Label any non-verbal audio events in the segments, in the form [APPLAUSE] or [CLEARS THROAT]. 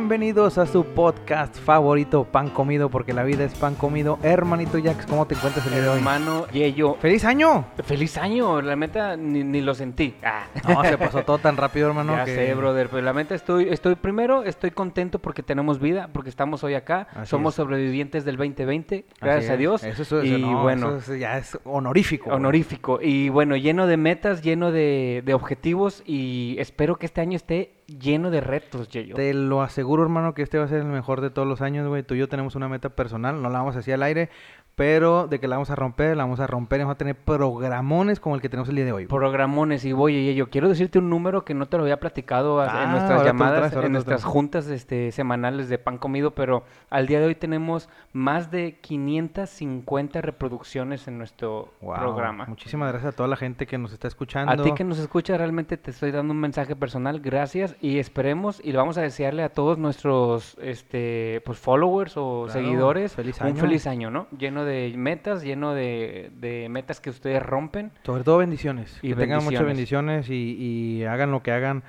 Bienvenidos a su podcast favorito, Pan Comido, porque la vida es pan comido. Hermanito Jax, ¿cómo te encuentras el día de hoy? Hermano Yeyo. ¡Feliz año! Feliz año, la meta ni, ni lo sentí. Ah. [LAUGHS] No, se pasó todo tan rápido, hermano. Ya que... sé, brother, pero la meta estoy, estoy primero, estoy contento porque tenemos vida, porque estamos hoy acá, Así somos es. sobrevivientes del 2020, Así gracias a. Dios. Eso, eso, y no, bueno, eso es- ya es honorífico. honorífico. Y bueno, lleno de metas, lleno de, de objetivos y espero que este año esté lleno de retos, Yeyo. Te lo aseguro, hermano, que este va a ser el mejor de todos los años, güey. Tú y yo tenemos una meta personal, no la vamos a decir al aire, pero de que la vamos a romper, la vamos a romper y vamos a tener programones como el que tenemos el día de hoy. Programones y voy, Yeyo, quiero decirte un número que no te lo había platicado a- Ah, en nuestras llamadas, traes, en nuestras juntas este, semanales de pan comido, pero al día de hoy tenemos más de 550 reproducciones en nuestro Wow. programa. Muchísimas gracias a toda la gente que nos está escuchando. A ti que nos escucha, realmente te estoy dando un mensaje personal, gracias y esperemos y le vamos a desearle a todos nuestros este pues followers o Claro, seguidores feliz un año. feliz año, ¿no? Lleno de metas, lleno de, de metas que ustedes rompen. Sobre todo bendiciones. Y que tengan muchas bendiciones. bendiciones y, y hagan lo que hagan.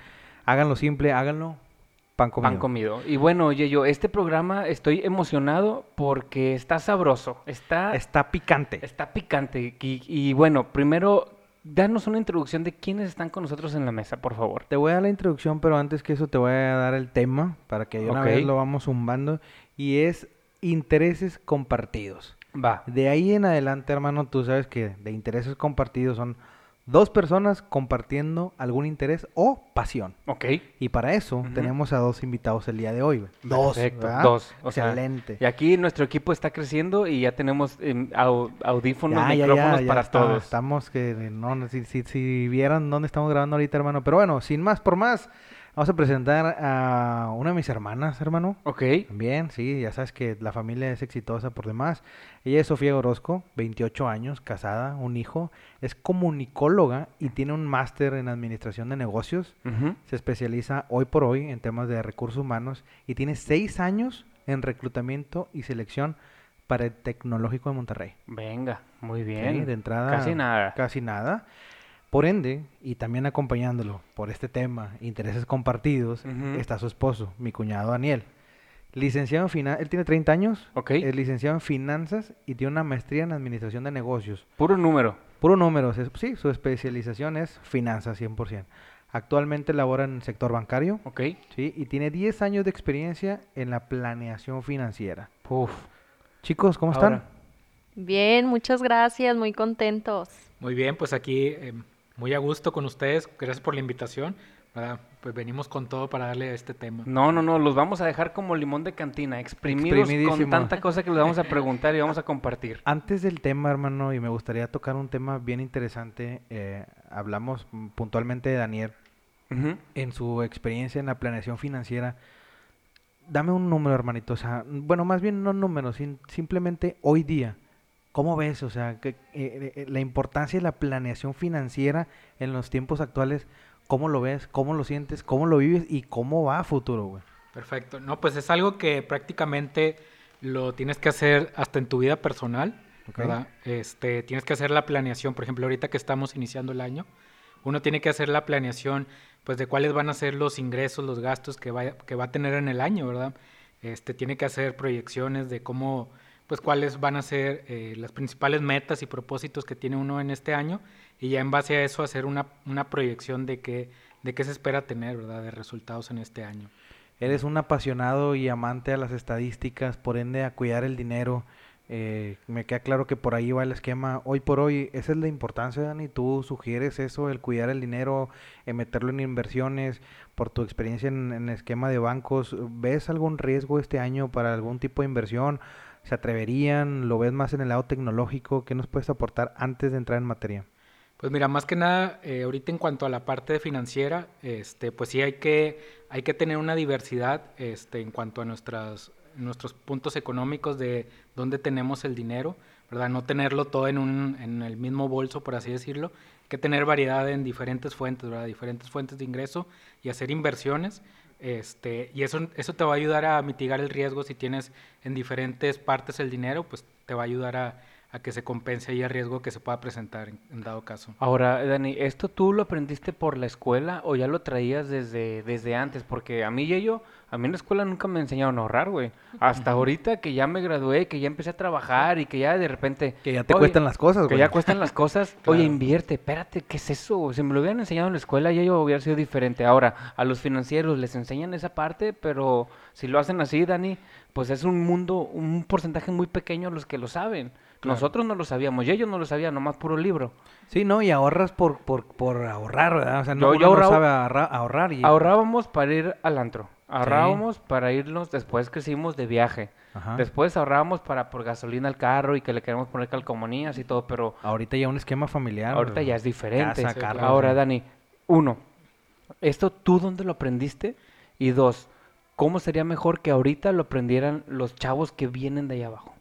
Háganlo simple, háganlo pan comido. Pan comido. Y bueno, yo este programa estoy emocionado porque está sabroso, está, Está picante. está picante. Y, y bueno, primero, danos una introducción de quiénes están con nosotros en la mesa, por favor. Te voy a dar la introducción, pero antes que eso te voy a dar el tema para que de una vez lo vamos zumbando. Y es intereses compartidos. Va. De ahí en adelante, hermano, tú sabes que de intereses compartidos son dos personas compartiendo algún interés o pasión. Ok. Y para eso tenemos a dos invitados el día de hoy. güey. Dos. Perfecto, ¿verdad? dos. O sea, Excelente. Y aquí nuestro equipo está creciendo y ya tenemos em, au- audífonos, Ya, micrófonos ya, ya para está- todos. Estamos que no, no, si, si, si vieran dónde estamos grabando ahorita, hermano. Pero bueno, sin más por más, vamos a presentar a una de mis hermanas, hermano. Ok. También, sí, ya sabes que la familia es exitosa por demás. Ella es Sofía Orozco, 28 años, casada, un hijo, es comunicóloga y tiene un máster en administración de negocios. Ujú. Se especializa hoy por hoy en temas de recursos humanos y tiene seis años en reclutamiento y selección para el Tecnológico de Monterrey. Venga, muy Sí, bien. de entrada. Casi nada. Casi nada. Por ende, y también acompañándolo por este tema, intereses compartidos, está su esposo, mi cuñado Daniel. Licenciado en finanzas, él tiene 30 años, Ok. es licenciado en finanzas y tiene una maestría en administración de negocios. Puro número. Puro números, es- sí, su especialización es finanzas 100%. Actualmente labora en el sector bancario, Ok. sí, y tiene 10 años de experiencia en la planeación financiera. Uf. Chicos, ¿cómo están? Ahora, Bien, muchas gracias, muy contentos. Muy bien, pues aquí eh, muy a gusto con ustedes. Gracias por la invitación. ¿verdad? Pues venimos con todo para darle a este tema. No, no, no, los vamos a dejar como limón de cantina, exprimidos con tanta cosa que les vamos a preguntar y vamos a compartir. [LAUGHS] Antes del tema, hermano, y me gustaría tocar un tema bien interesante, eh, hablamos puntualmente de Daniel en su experiencia en la planeación financiera. Dame un número, hermanito. O sea, bueno, más bien no números, sin- simplemente hoy día. ¿Cómo ves? O sea, que, eh, eh, la importancia de la planeación financiera en los tiempos actuales, ¿cómo lo ves? ¿Cómo lo sientes? ¿Cómo lo vives? ¿Y cómo va a futuro, güey? Perfecto. No, pues es algo que prácticamente lo tienes que hacer hasta en tu vida personal, Ok. ¿verdad? Este, tienes que hacer la planeación, por ejemplo, ahorita que estamos iniciando el año, uno tiene que hacer la planeación, pues, de cuáles van a ser los ingresos, los gastos que va, que va a tener en el año, ¿verdad? Este, tiene que hacer proyecciones de cómo, pues, cuáles van a ser eh, las principales metas y propósitos que tiene uno en este año, y ya en base a eso hacer una, una proyección de qué, de qué se espera tener, ¿verdad? De resultados en este año. Eres un apasionado y amante a las estadísticas, por ende a cuidar el dinero. Eh, me queda claro que por ahí va el esquema. Hoy por hoy, esa es la importancia, Dani. Tú sugieres eso, el cuidar el dinero, eh, meterlo en inversiones, por tu experiencia en, esquema de bancos. ¿Ves algún riesgo este año para algún tipo de inversión? ¿Se atreverían? ¿Lo ves más en el lado tecnológico? ¿Qué nos puedes aportar antes de entrar en materia? Pues mira, más que nada, eh, ahorita en cuanto a la parte financiera, este, pues sí hay que, hay que tener una diversidad este, en cuanto a nuestras, nuestros puntos económicos de dónde tenemos el dinero, ¿verdad? No tenerlo todo en, un, en el mismo bolso, por así decirlo. Hay que tener variedad en diferentes fuentes, ¿verdad? Diferentes fuentes de ingreso y hacer inversiones. Este, y eso, eso te va a ayudar a mitigar el riesgo si tienes en diferentes partes el dinero, pues te va a ayudar a, a que se compense ahí el riesgo que se pueda presentar en, en dado caso. Ahora, Dani, ¿esto tú lo aprendiste por la escuela o ya lo traías desde, desde antes? Porque a mí y yo, a mí en la escuela nunca me enseñaron a ahorrar, güey. Hasta ahorita que ya me gradué, que ya empecé a trabajar y que ya de repente... Que ya te "Oye, cuestan las cosas, Que güey. ya cuestan las cosas. [LAUGHS] Oye, Claro. invierte, espérate, ¿qué es eso? Si me lo hubieran enseñado en la escuela, ya yo hubiera sido diferente. Ahora, a los financieros les enseñan esa parte, pero si lo hacen así, Dani, pues es un mundo, un porcentaje muy pequeño los que lo saben. Claro. Nosotros no lo sabíamos, y ellos no lo sabían, nomás puro libro. Sí, no, y ahorras por, por, por ahorrar, ¿verdad? O sea, no, Yo- uno yo no ahorraba- sabe ahorrar, ahorrar y... Ahorrábamos para ir al antro, ahorrábamos para irnos, después crecimos de viaje, Ajá. después ahorrábamos para por gasolina al carro y que le queremos poner calcomanías y todo, pero Ahorita ya un esquema familiar. ahorita ya es diferente. Casa, Sí, Ahora. Dani, uno, ¿esto tú dónde lo aprendiste? Y dos, ¿cómo sería mejor que ahorita lo aprendieran los chavos que vienen de allá abajo?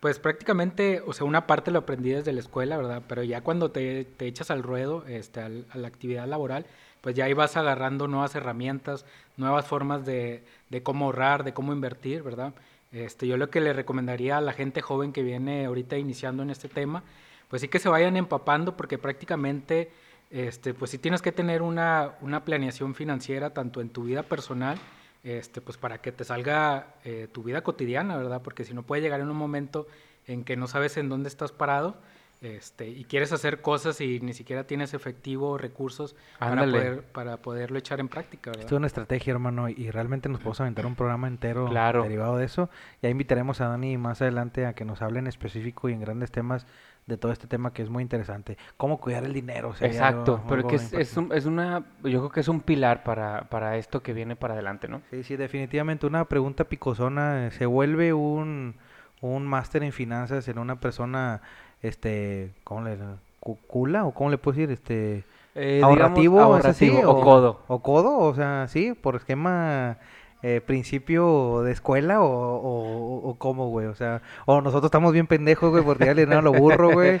Pues prácticamente, o sea, una parte lo aprendí desde la escuela, ¿verdad? Pero ya cuando te, te echas al ruedo, este, al- a la actividad laboral, pues ya ahí vas agarrando nuevas herramientas, nuevas formas de, de cómo ahorrar, de cómo invertir, ¿verdad? Este, yo lo que le recomendaría a la gente joven que viene ahorita iniciando en este tema, pues sí que se vayan empapando porque prácticamente, este, pues sí tienes que tener una, una planeación financiera tanto en tu vida personal, este, pues para que te salga eh, tu vida cotidiana, ¿verdad? Porque si no puede llegar en un momento en que no sabes en dónde estás parado este, y quieres hacer cosas y ni siquiera tienes efectivo o recursos para, poder, para poderlo echar en práctica, ¿verdad? Esto es una estrategia, hermano, y realmente nos podemos aventar un programa entero Claro. derivado de eso. Ya invitaremos a Dani más adelante a que nos hable en específico y en grandes temas de todo este tema que es muy interesante. Cómo cuidar el dinero. Exacto, algo- pero algo que es, es, un- es una, yo creo que es un pilar para, para esto que viene para adelante, ¿no? Sí, sí, definitivamente una pregunta picosona. eh, ¿Se vuelve un, un máster en finanzas en una persona, este, ¿cómo le cu- cula o cómo le puedo decir? Este, Eh, digamos, ahorrativo, ¿es así? ahorrativo, o codo. O codo, o sea, sí, por esquema eh, principio de escuela o, o, o cómo, güey, o sea, o nosotros estamos bien pendejos, güey, porque ya le dieron lo burro, [LAUGHS] güey.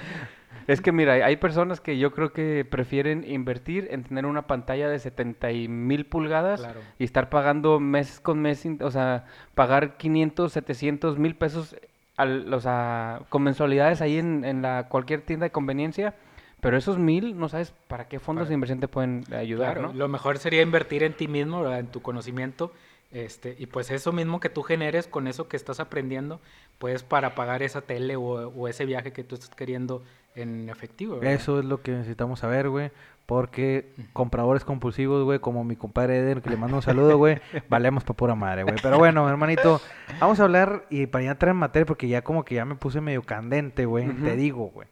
Es que mira, hay personas que yo creo que prefieren invertir en tener una pantalla de 70 mil pulgadas Claro. y estar pagando mes con mes, o sea, pagar 500, 700 mil pesos al, o sea, con mensualidades ahí en, en la cualquier tienda de conveniencia, pero esos mil no sabes para qué fondos Para- de inversión te pueden ayudar, Claro, ¿no? Lo mejor sería invertir en ti mismo, ¿verdad? en tu conocimiento, este, y pues eso mismo que tú generes con eso que estás aprendiendo, pues para pagar esa tele o, o ese viaje que tú estás queriendo en efectivo. ¿verdad? Eso es lo que necesitamos saber, güey. Porque compradores compulsivos, güey, como mi compadre Eder, que le mando un saludo, güey, [LAUGHS] valemos pa' pura madre, güey. Pero bueno, hermanito, vamos a hablar y para ya entrar en materia, porque ya como que ya me puse medio candente, güey. Te digo, güey.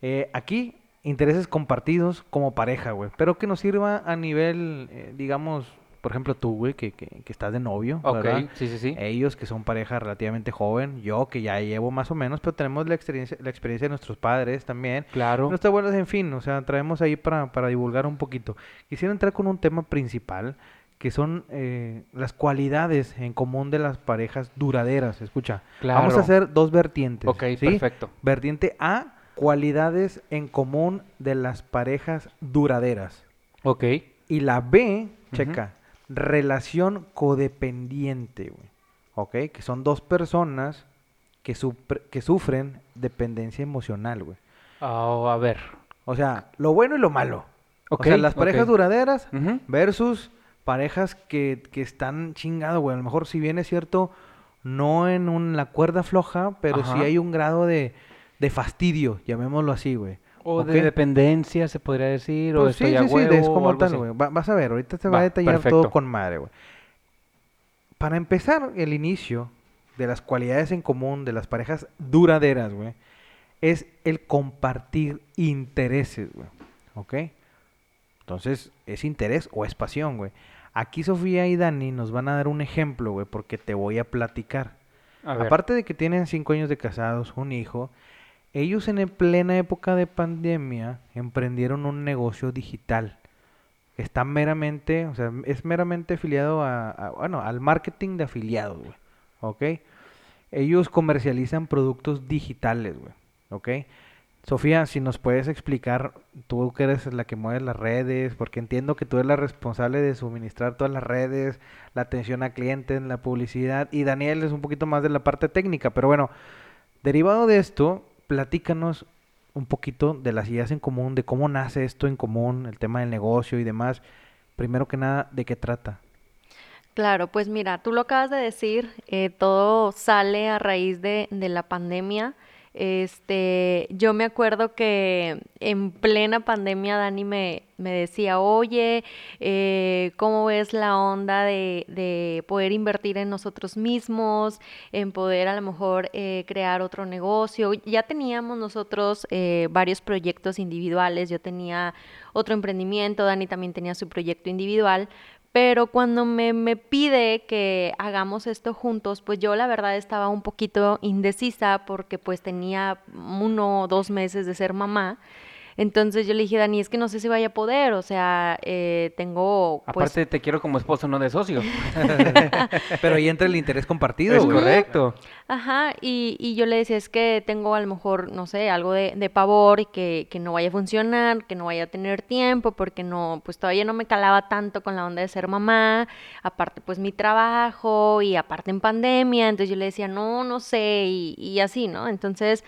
Eh, aquí, intereses compartidos como pareja, güey. Pero que nos sirva a nivel, eh, digamos, por ejemplo, tú, güey, que, que, que estás de novio, Ok, ¿verdad? sí, sí, sí. Ellos que son pareja relativamente joven, yo que ya llevo más o menos, pero tenemos la experiencia, la experiencia de nuestros padres también. Claro. Nuestras abuelas, en fin, o sea, traemos ahí para, para divulgar un poquito. Quisiera entrar con un tema principal, que son eh, las cualidades en común de las parejas duraderas. Escucha, vamos Claro. a hacer dos vertientes. Ok, ¿sí? perfecto. Vertiente A, cualidades en común de las parejas duraderas. Ok. Y la B, checa, relación codependiente, güey. ¿Ok? Que son dos personas que, que sufren dependencia emocional, güey. Ah, a ver. O sea, lo bueno y lo malo. Ok, o sea, las parejas duraderas versus parejas que, que están chingado, güey. A lo mejor si bien es cierto, no en un- la cuerda floja, pero sí Ajá. hay un grado de, de fastidio, llamémoslo así, güey. O de dependencia, se podría decir, o Pues sí, estoy a sí, sí, es huevo, o como tal, güey. Va- vas a ver, ahorita te va, Va, a detallar perfecto. todo con madre, güey. Para empezar, el inicio de las cualidades en común de las parejas duraderas, güey, es el compartir intereses, güey. ¿Ok? Entonces, ¿es interés o es pasión, güey? Aquí Sofía y Dani nos van a dar un ejemplo, güey, porque te voy a platicar. A. Aparte de que tienen cinco años de casados, un hijo, ellos en plena época de pandemia emprendieron un negocio digital. Está meramente, o sea, es meramente afiliado a, a- bueno, al marketing de afiliados, güey. ¿Ok? Ellos comercializan productos digitales, güey. ¿Ok? Sofía, si nos puedes explicar, tú que eres la que mueve las redes, porque entiendo que tú eres la responsable de suministrar todas las redes, la atención a clientes, la publicidad, y Daniel es un poquito más de la parte técnica, pero bueno, derivado de esto, platícanos un poquito de las ideas en común, de cómo nace esto en común, el tema del negocio y demás. Primero que nada, ¿de qué trata? Claro, pues mira, tú lo acabas de decir, eh, todo sale a raíz de, de la pandemia. Este, yo me acuerdo que en plena pandemia Dani me, me decía, oye, eh, ¿cómo ves la onda de, de, poder invertir en nosotros mismos, en poder a lo mejor eh, crear otro negocio? Ya teníamos nosotros eh, varios proyectos individuales, yo tenía otro emprendimiento, Dani también tenía su proyecto individual, pero cuando me, me, pide que hagamos esto juntos, pues yo la verdad estaba un poquito indecisa porque pues tenía uno o dos meses de ser mamá. Entonces yo le dije, Dani, es que no sé si vaya a poder, o sea, eh, tengo... Pues... Aparte te quiero como esposo, no de socio. [LAUGHS] [LAUGHS] Pero ahí entra el interés compartido. Es correcto. Ajá, y, y, yo le decía, es que tengo a lo mejor, no sé, algo de, de pavor y que, que, no vaya a funcionar, que no vaya a tener tiempo, porque no, pues todavía no me calaba tanto con la onda de ser mamá, aparte pues mi trabajo y aparte en pandemia, entonces yo le decía, no, no sé, y, y así, ¿no? Entonces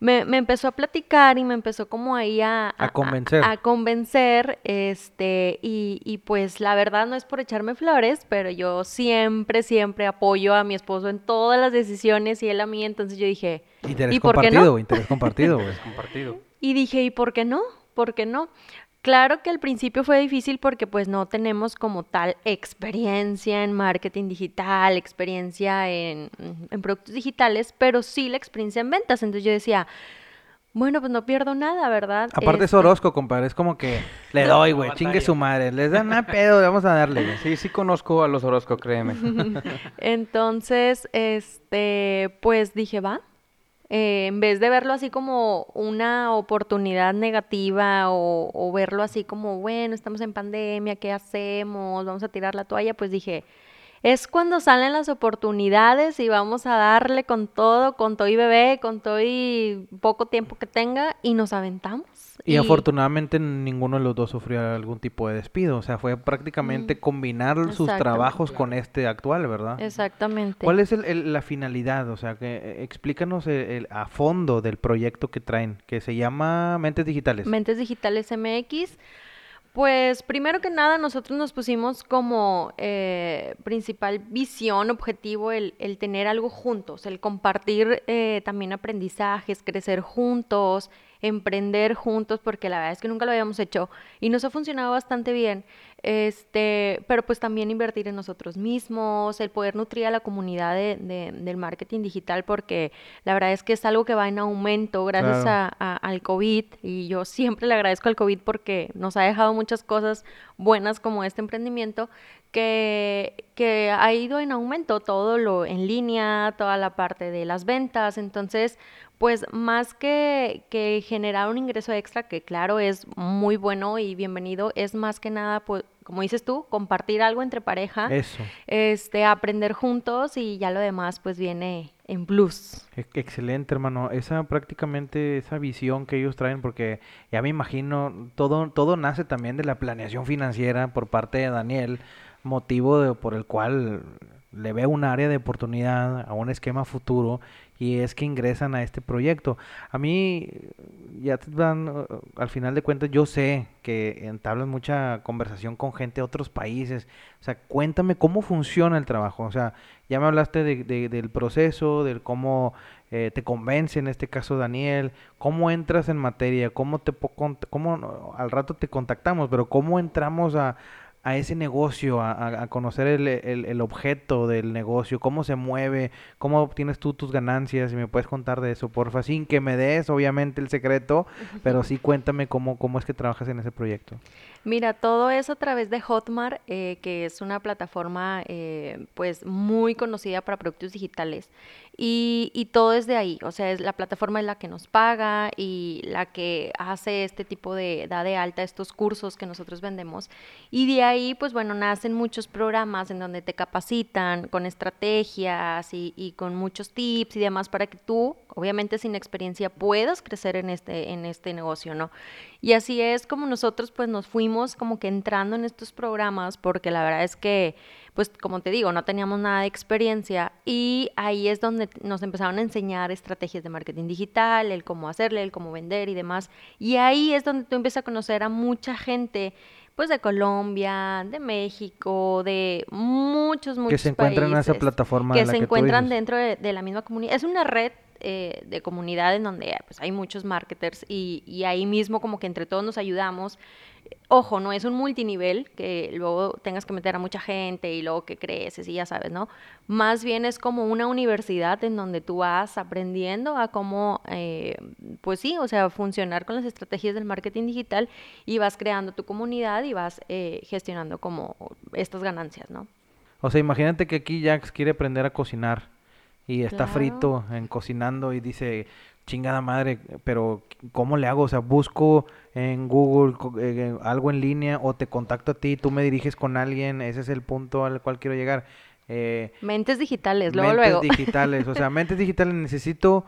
me, me, empezó a platicar y me empezó como ahí a, a, a convencer. A, a, convencer, este, y, y, pues la verdad no es por echarme flores, pero yo siempre, siempre apoyo a mi esposo en todas las decisiones y él a mí, entonces yo dije, interés ¿y por compartido, qué no? interés compartido, güey. [LAUGHS] compartido. Y dije, ¿y por qué no? ¿Por qué no? Claro que al principio fue difícil porque pues no tenemos como tal experiencia en marketing digital, experiencia en, en, productos digitales, pero sí la experiencia en ventas. Entonces yo decía, bueno, pues no pierdo nada, ¿verdad? Aparte es Orozco, compadre, es como que [LAUGHS] le doy, güey, chingue su madre, les dan a pedo, vamos a darle. Sí, sí conozco a los Orozco, créeme. [LAUGHS] Entonces, este, pues dije, va, eh, en vez de verlo así como una oportunidad negativa o, o, verlo así como, bueno, estamos en pandemia, ¿qué hacemos? Vamos a tirar la toalla, pues dije, es cuando salen las oportunidades y vamos a darle con todo, con todo y bebé, con todo y poco tiempo que tenga y nos aventamos. Y, y, afortunadamente ninguno de los dos sufrió algún tipo de despido, o sea, fue prácticamente mm, combinar sus trabajos con este actual, ¿verdad? Exactamente. ¿Cuál es el, el, la finalidad? O sea, que eh, explícanos el, a fondo del proyecto que traen, que se llama Mentes Digitales. Mentes Digitales MX. Pues primero que nada nosotros nos pusimos como eh, principal visión, objetivo, el, el, tener algo juntos, el compartir eh, también aprendizajes, crecer juntos, emprender juntos, porque la verdad es que nunca lo habíamos hecho y nos ha funcionado bastante bien. Este, pero pues también invertir en nosotros mismos, el poder nutrir a la comunidad de, de, del marketing digital, porque la verdad es que es algo que va en aumento gracias claro. a, a, al COVID y yo siempre le agradezco al COVID porque nos ha dejado muchas cosas buenas como este emprendimiento que, que ha ido en aumento todo lo en línea, toda la parte de las ventas, entonces pues más que, que, generar un ingreso extra, que claro es muy bueno y bienvenido, es más que nada, pues, como dices tú, compartir algo entre pareja, Eso. este, aprender juntos y ya lo demás pues viene en plus. Excelente, hermano. Esa prácticamente, esa visión que ellos traen, porque ya me imagino, todo, todo nace también de la planeación financiera por parte de Daniel, motivo de, por el cual le ve un área de oportunidad a un esquema futuro y es que ingresan a este proyecto. A mí, ya te dan, al final de cuentas, yo sé que entablan mucha conversación con gente de otros países. O sea, cuéntame cómo funciona el trabajo. O sea, ya me hablaste de, de, del proceso, del cómo eh, te convence, en este caso Daniel, cómo entras en materia, cómo te cómo al rato te contactamos, pero cómo entramos a, a ese negocio, a, a conocer el, el, el, objeto del negocio, cómo se mueve, cómo obtienes tú tus ganancias, y me puedes contar de eso, porfa, sin que me des obviamente el secreto, pero sí cuéntame cómo, cómo es que trabajas en ese proyecto. Mira, todo es a través de Hotmart, eh, que es una plataforma eh, pues muy conocida para productos digitales y, y, todo es de ahí, o sea, es la plataforma es la que nos paga y la que hace este tipo de, da de alta estos cursos que nosotros vendemos. Y de ahí, pues bueno, nacen muchos programas en donde te capacitan con estrategias y, y con muchos tips y demás para que tú, obviamente sin experiencia, puedas crecer en este, en este negocio, ¿no? Y así es como nosotros pues nos fuimos como que entrando en estos programas porque la verdad es que pues como te digo, no teníamos nada de experiencia y ahí es donde nos empezaron a enseñar estrategias de marketing digital, el cómo hacerle, el cómo vender y demás. Y ahí es donde tú empiezas a conocer a mucha gente, pues de Colombia, de México, de muchos, muchos Que se encuentran en esa países, plataforma que de la se que encuentran dentro de, de la misma comunidad. Es una red eh, de comunidad en donde pues, hay muchos marketers y, y ahí mismo como que entre todos nos ayudamos. Ojo, no es un multinivel que luego tengas que meter a mucha gente y luego que creces y ya sabes, ¿no? Más bien es como una universidad en donde tú vas aprendiendo a cómo, eh, pues sí, o sea, funcionar con las estrategias del marketing digital y vas creando tu comunidad y vas eh, gestionando como estas ganancias, ¿no? O sea, imagínate que aquí Jax quiere aprender a cocinar y está Claro. frito en cocinando y dice, chingada madre, pero ¿cómo le hago? O sea, busco en Google eh, algo en línea o te contacto a ti, tú me diriges con alguien, ese es el punto al cual quiero llegar. Eh, Mentes digitales, luego, mentes luego. [LAUGHS] digitales, o sea, mentes digitales, necesito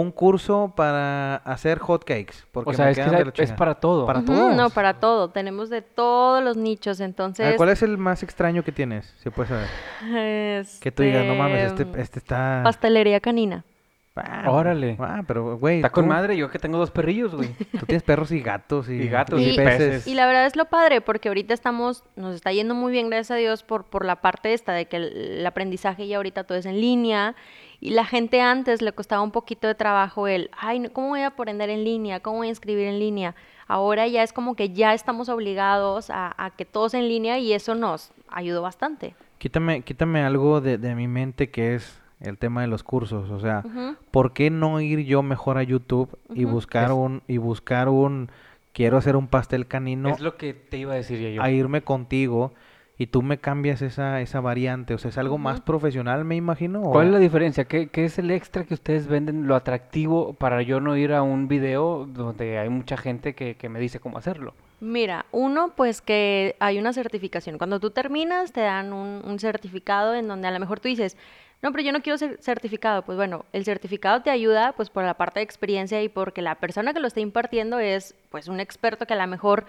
un curso para hacer hot cakes, porque O sea, me es que es para todo. Para Ujú, todos. No, para todo. Tenemos de todos los nichos, ver, entonces... ¿Cuál es el más extraño que tienes? Si puedes saber. Que tú digas, no mames, este, Este, este está... Pastelería canina. Ah, Órale. Ah, pero, güey, Está con madre, yo que tengo dos perrillos, güey. [LAUGHS] Tú tienes perros y gatos y, Y gatos y peces. Y la verdad es lo padre, porque ahorita estamos, nos está yendo muy bien, gracias a Dios, por, por la parte esta de que el, el aprendizaje ya ahorita todo es en línea. Y la gente antes le costaba un poquito de trabajo el, ay, no, ¿cómo voy a aprender en línea? ¿Cómo voy a escribir en línea? Ahora ya es como que ya estamos obligados a, a que todos en línea y eso nos ayudó bastante. Quítame, quítame algo de, de mi mente que es el tema de los cursos. O sea, Ujú. ¿por qué no ir yo mejor a YouTube y buscar Es- un, y buscar un, quiero hacer un pastel canino, Es lo que te iba a decir yo. a irme contigo y tú me cambias esa, esa variante? O sea, es algo más profesional, me imagino. o- ¿Cuál es la diferencia? ¿Qué, qué es el extra que ustedes venden, lo atractivo para yo no ir a un video donde hay mucha gente que, que me dice cómo hacerlo? Mira, uno, pues que hay una certificación. Cuando tú terminas, te dan un, un certificado en donde a lo mejor tú dices, no, pero yo no quiero ser certificado. Pues bueno, el certificado te ayuda pues por la parte de experiencia y porque la persona que lo está impartiendo es pues un experto que a lo mejor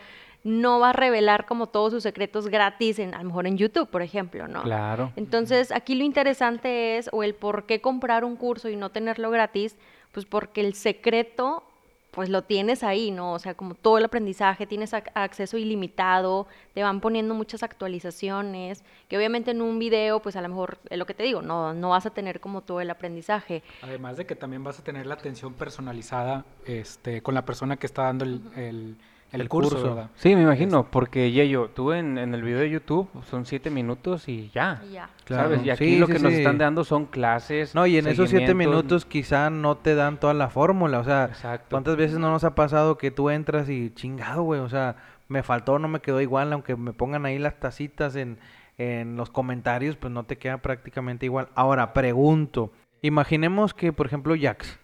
no va a revelar como todos sus secretos gratis, en, a lo mejor en YouTube, por ejemplo, ¿no? Claro. Entonces, aquí lo interesante es, o el por qué comprar un curso y no tenerlo gratis, pues porque el secreto, pues lo tienes ahí, ¿no? O sea, como todo el aprendizaje, tienes ac- acceso ilimitado, te van poniendo muchas actualizaciones, que obviamente en un video, pues a lo mejor, es lo que te digo, no, no vas a tener como todo el aprendizaje. Además de que también vas a tener la atención personalizada este, con la persona que está dando el, el- el El curso, curso. ¿verdad? Sí, me imagino, porque Yeyo, tú en, en el video de YouTube son siete minutos y ya. Y ya. Claro. ¿Sabes? Y aquí Sí, lo sí, que nos están dando son clases. No, y en esos siete minutos quizá no te dan toda la fórmula, o sea, Exacto. ¿cuántas veces no nos ha pasado que tú entras y chingado, güey? O sea, me faltó, no me quedó igual, aunque me pongan ahí las tacitas en, en los comentarios, pues no te queda prácticamente igual. Ahora, pregunto, imaginemos que, por ejemplo, Jax,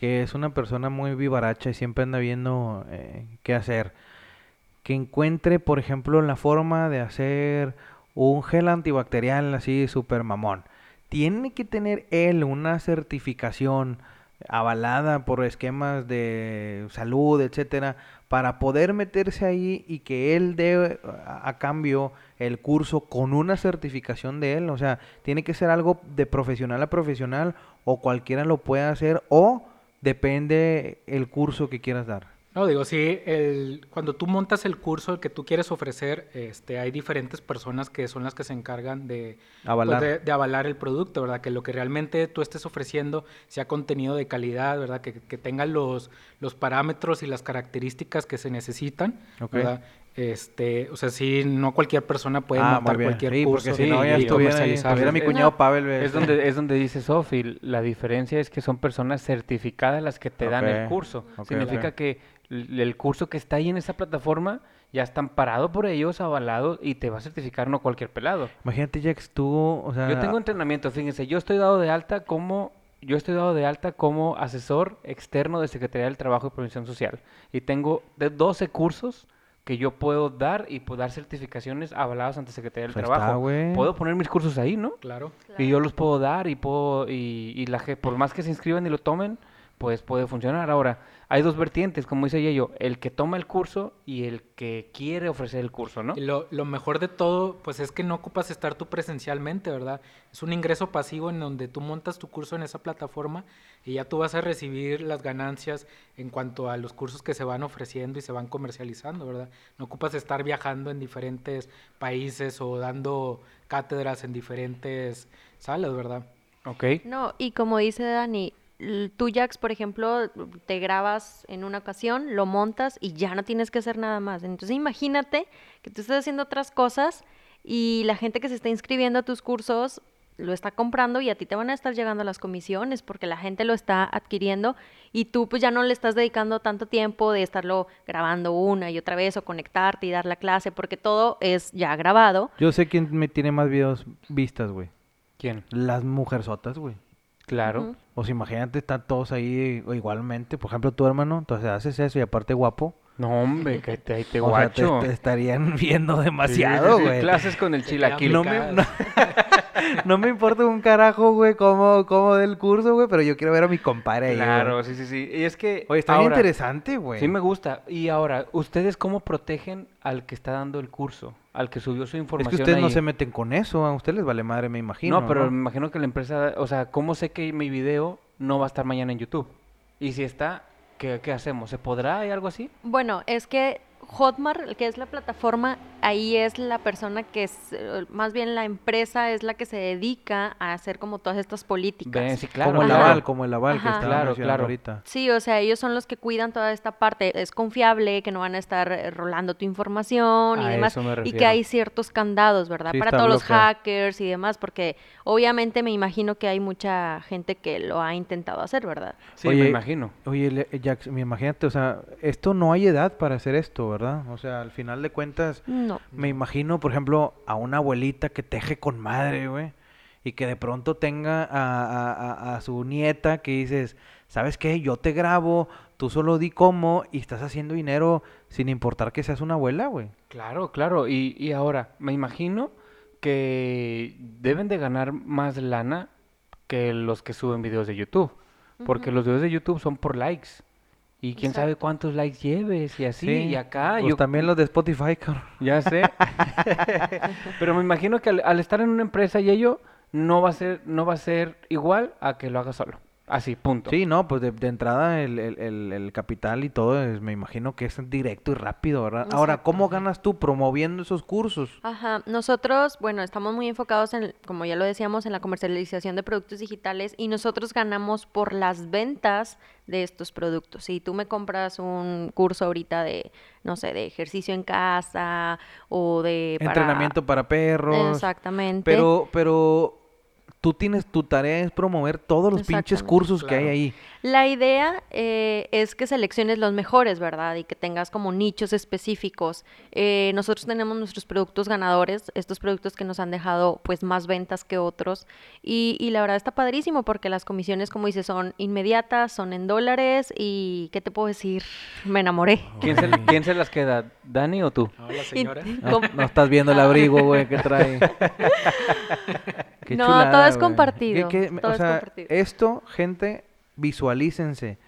que es una persona muy vivaracha y siempre anda viendo eh, qué hacer, que encuentre, por ejemplo, la forma de hacer un gel antibacterial así súper mamón. Tiene que tener él una certificación avalada por esquemas de salud, etcétera, para poder meterse ahí y que él dé a cambio el curso con una certificación de él. O sea, tiene que ser algo de profesional a profesional o cualquiera lo puede hacer o depende el curso que quieras dar. No, digo, sí, el, cuando tú montas el curso que tú quieres ofrecer, este, hay diferentes personas que son las que se encargan de pues, Avalar. de, de avalar el producto, ¿verdad? Que lo que realmente tú estés ofreciendo sea contenido de calidad, ¿verdad? Que, que tenga los, los parámetros y las características que se necesitan. ¿verdad? Este, o sea, sí, no cualquier persona puede Ah, montar cualquier Sí, curso si sí, no ya y estuviera, ahí, comercializarlo. estuviera mi Es- cuñado no, Pavel. Es donde, es donde dice Sofi, la diferencia es que son personas certificadas las que te dan el curso. Significa que el curso que está ahí en esa plataforma ya está amparado por ellos, avalado y te va a certificar no cualquier pelado. Imagínate, Jax, tú, o sea... Yo tengo entrenamiento, fíjense, yo estoy dado de alta como yo estoy dado de alta como asesor externo de Secretaría del Trabajo y Previsión Social y tengo de 12 cursos que yo puedo dar y puedo dar certificaciones avaladas ante Secretaría del Pues está, Trabajo. puedo poner mis cursos ahí, ¿no? Claro. Y yo los puedo dar y puedo y, y la por más que se inscriban y lo tomen, pues puede funcionar. Ahora, hay dos vertientes, como dice Yello, el que toma el curso y el que quiere ofrecer el curso, ¿no? Y lo, lo mejor de todo, pues es que no ocupas estar tú presencialmente, ¿verdad? Es un ingreso pasivo en donde tú montas tu curso en esa plataforma y ya tú vas a recibir las ganancias en cuanto a los cursos que se van ofreciendo y se van comercializando, ¿verdad? No ocupas estar viajando en diferentes países o dando cátedras en diferentes salas, ¿verdad? Ok. No, y como dice Dani, tú, Jax, por ejemplo, te grabas en una ocasión, lo montas y ya no tienes que hacer nada más. Entonces, imagínate que tú estás haciendo otras cosas y la gente que se está inscribiendo a tus cursos lo está comprando y a ti te van a estar llegando las comisiones porque la gente lo está adquiriendo y tú pues ya no le estás dedicando tanto tiempo de estarlo grabando una y otra vez o conectarte y dar la clase porque todo es ya grabado. Yo sé quién me tiene más videos vistas, güey. ¿Quién? Las mujerzotas, güey. Claro. Ujú. O sea, imagínate, están todos ahí o igualmente. Por ejemplo, tu hermano, entonces haces eso y aparte guapo. No, hombre, que te, te [LAUGHS] o sea, te, guacho. te estarían [LAUGHS] viendo Sí, sí, demasiado, sí, güey. Clases con el chilaquil. No me, Picadas. no, [LAUGHS] no me importa un carajo, güey, cómo, cómo del curso, güey, pero yo quiero ver a mi compadre ahí, güey. Claro, sí, sí, sí. Y es que. Oye, está bien ahora, interesante, güey. Sí me gusta. Y ahora, ¿ustedes cómo protegen al que está dando el curso? Al que subió su Es información que ustedes no se meten con eso, a ustedes les vale madre, me imagino. No, pero me imagino que la empresa, o sea, ¿cómo sé que mi video no va a estar mañana en YouTube? Y si está, ¿qué, qué hacemos? ¿Se podrá? ¿Hay algo así? Bueno, es que Hotmart, que es la plataforma, ahí es la persona que es, eh, más bien la empresa es la que se dedica a hacer como todas estas políticas. Sí, claro. como el Ajá. aval, como el aval que estaba Claro, claro. ahorita. Sí, o sea, ellos son los que cuidan toda esta parte. Es confiable, que no van a estar eh, rolando tu información y A demás. eso me Y que hay ciertos candados, ¿verdad? Sí, Para está todos los hackers y demás, porque obviamente me imagino que hay mucha gente que lo ha intentado hacer, ¿verdad? Sí, Oye, me imagino. Oye, me imagínate, o sea, esto no hay edad para hacer esto, ¿verdad? O sea, al final de cuentas, No. me imagino, por ejemplo, a una abuelita que teje con madre, güey, y que de pronto tenga a, a- a- a su nieta que dices, ¿sabes qué? Yo te grabo, tú solo di cómo, y estás haciendo dinero sin importar que seas una abuela, güey. Claro, claro. Y, y ahora, me imagino que deben de ganar más lana que los que suben videos de YouTube. Porque los videos de YouTube son por likes. Y quién sabe cuántos likes lleves y así. Sí, Y acá Pues yo también los de Spotify, cabrón. ya sé. [LAUGHS] Pero me imagino que al, al estar en una empresa y ello no va a ser no va a ser igual a que lo haga solo. Así, punto. Sí, no, pues de, de entrada el, el- el- el capital y todo, es- me imagino que es directo y rápido, ¿verdad? Ahora. ¿cómo ganas tú promoviendo esos cursos? Ajá, nosotros, bueno, estamos muy enfocados en, como ya lo decíamos, en la comercialización de productos digitales y nosotros ganamos por las ventas de estos productos. Si tú me compras un curso ahorita de, no sé, de ejercicio en casa o de para- Entrenamiento para perros. Exactamente. Pero, pero tú tienes, tu tarea es promover todos los pinches cursos que hay ahí. La idea eh, es que selecciones los mejores, ¿verdad? Y que tengas como nichos específicos. Eh, nosotros tenemos nuestros productos ganadores, estos productos que nos han dejado pues más ventas que otros. Y, y la verdad está padrísimo porque las comisiones, como dices, son inmediatas, son en dólares y ¿qué te puedo decir? Me enamoré. ¿Quién se, quién se las queda? ¿Dani o tú? No, la Y- señora. No, com- no estás viendo el abrigo, güey, que trae. [LAUGHS] Qué No, chulada, todo es güey. compartido, ¿Qué- qué- todo o es compartido. esto, gente, visualícense.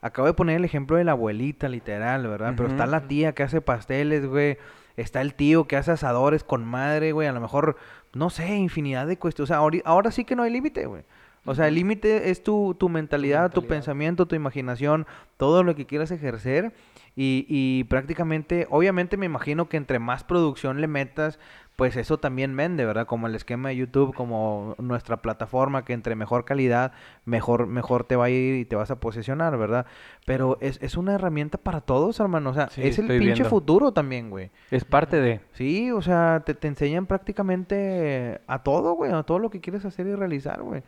Acabo de poner el ejemplo de la abuelita, literal, ¿verdad? Pero está la tía que hace pasteles, güey. Está el tío que hace asadores con madre, güey. A lo mejor, no sé, infinidad de cuestiones. O sea, ahora sí que no hay límite, güey. O sea, el límite es tu, tu mentalidad, tu mentalidad. pensamiento, tu imaginación, todo lo que quieras ejercer. Y, y prácticamente, obviamente me imagino que entre más producción le metas, pues eso también vende, ¿verdad? Como el esquema de YouTube, como nuestra plataforma, que entre mejor calidad, mejor, mejor te va a ir y te vas a posicionar, ¿verdad? Pero es, es una herramienta para todos, hermano. O sea, Sí, es el pinche viendo. futuro también, güey. Es parte de... Sí, o sea, te, te enseñan prácticamente a todo, güey, a todo lo que quieres hacer y realizar, güey.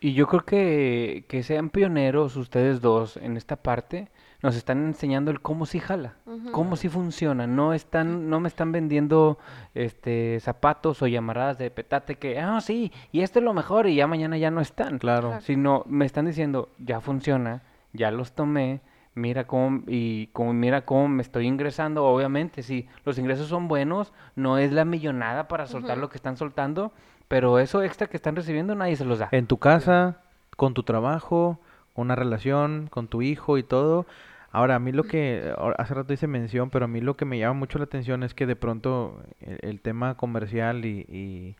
Y yo creo que, que sean pioneros ustedes dos en esta parte, nos están enseñando el cómo sí jala, cómo sí funciona. No están, no me están vendiendo este zapatos o llamaradas de petate que, ah, sí, y esto es lo mejor, y ya mañana ya no están. Claro. Claro. Sino me están diciendo, ya funciona, ya los tomé, mira cómo, y como mira cómo me estoy ingresando. Obviamente, si los ingresos son buenos, no es la millonada para soltar lo que están soltando, pero eso extra que están recibiendo nadie se los da. En tu casa, con tu trabajo, una relación con tu hijo y todo. Ahora, a mí lo que, hace rato hice mención, pero a mí lo que me llama mucho la atención es que de pronto el, el tema comercial y, y,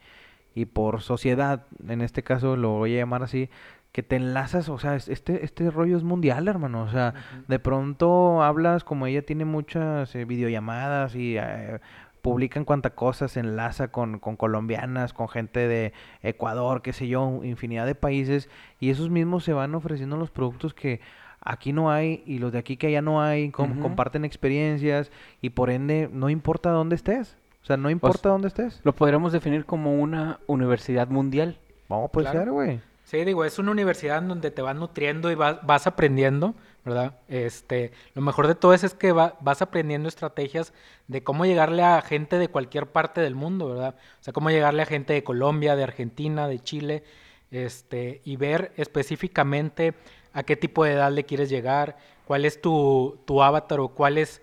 y por sociedad, en este caso lo voy a llamar así, que te enlazas, o sea, es- este, este rollo es mundial, hermano, o sea, de pronto hablas, como ella tiene muchas eh, videollamadas y eh, publican cuanta cosa, se enlaza con, con colombianas, con gente de Ecuador, qué sé yo, infinidad de países, y esos mismos se van ofreciendo los productos que aquí no hay y los de aquí que allá no hay, com- comparten experiencias y por ende no importa dónde estés, o sea, no importa dónde estés. Lo podríamos definir como una universidad mundial. Vamos, puede Claro. ser, güey. Sí, digo, es una universidad en donde te vas nutriendo y vas, vas aprendiendo, ¿verdad? Este, lo mejor de todo eso es que va- vas aprendiendo estrategias de cómo llegarle a gente de cualquier parte del mundo, ¿verdad? O sea, cómo llegarle a gente de Colombia, de Argentina, de Chile, este, y ver específicamente a qué tipo de edad le quieres llegar, cuál es tu, tu avatar o cuál es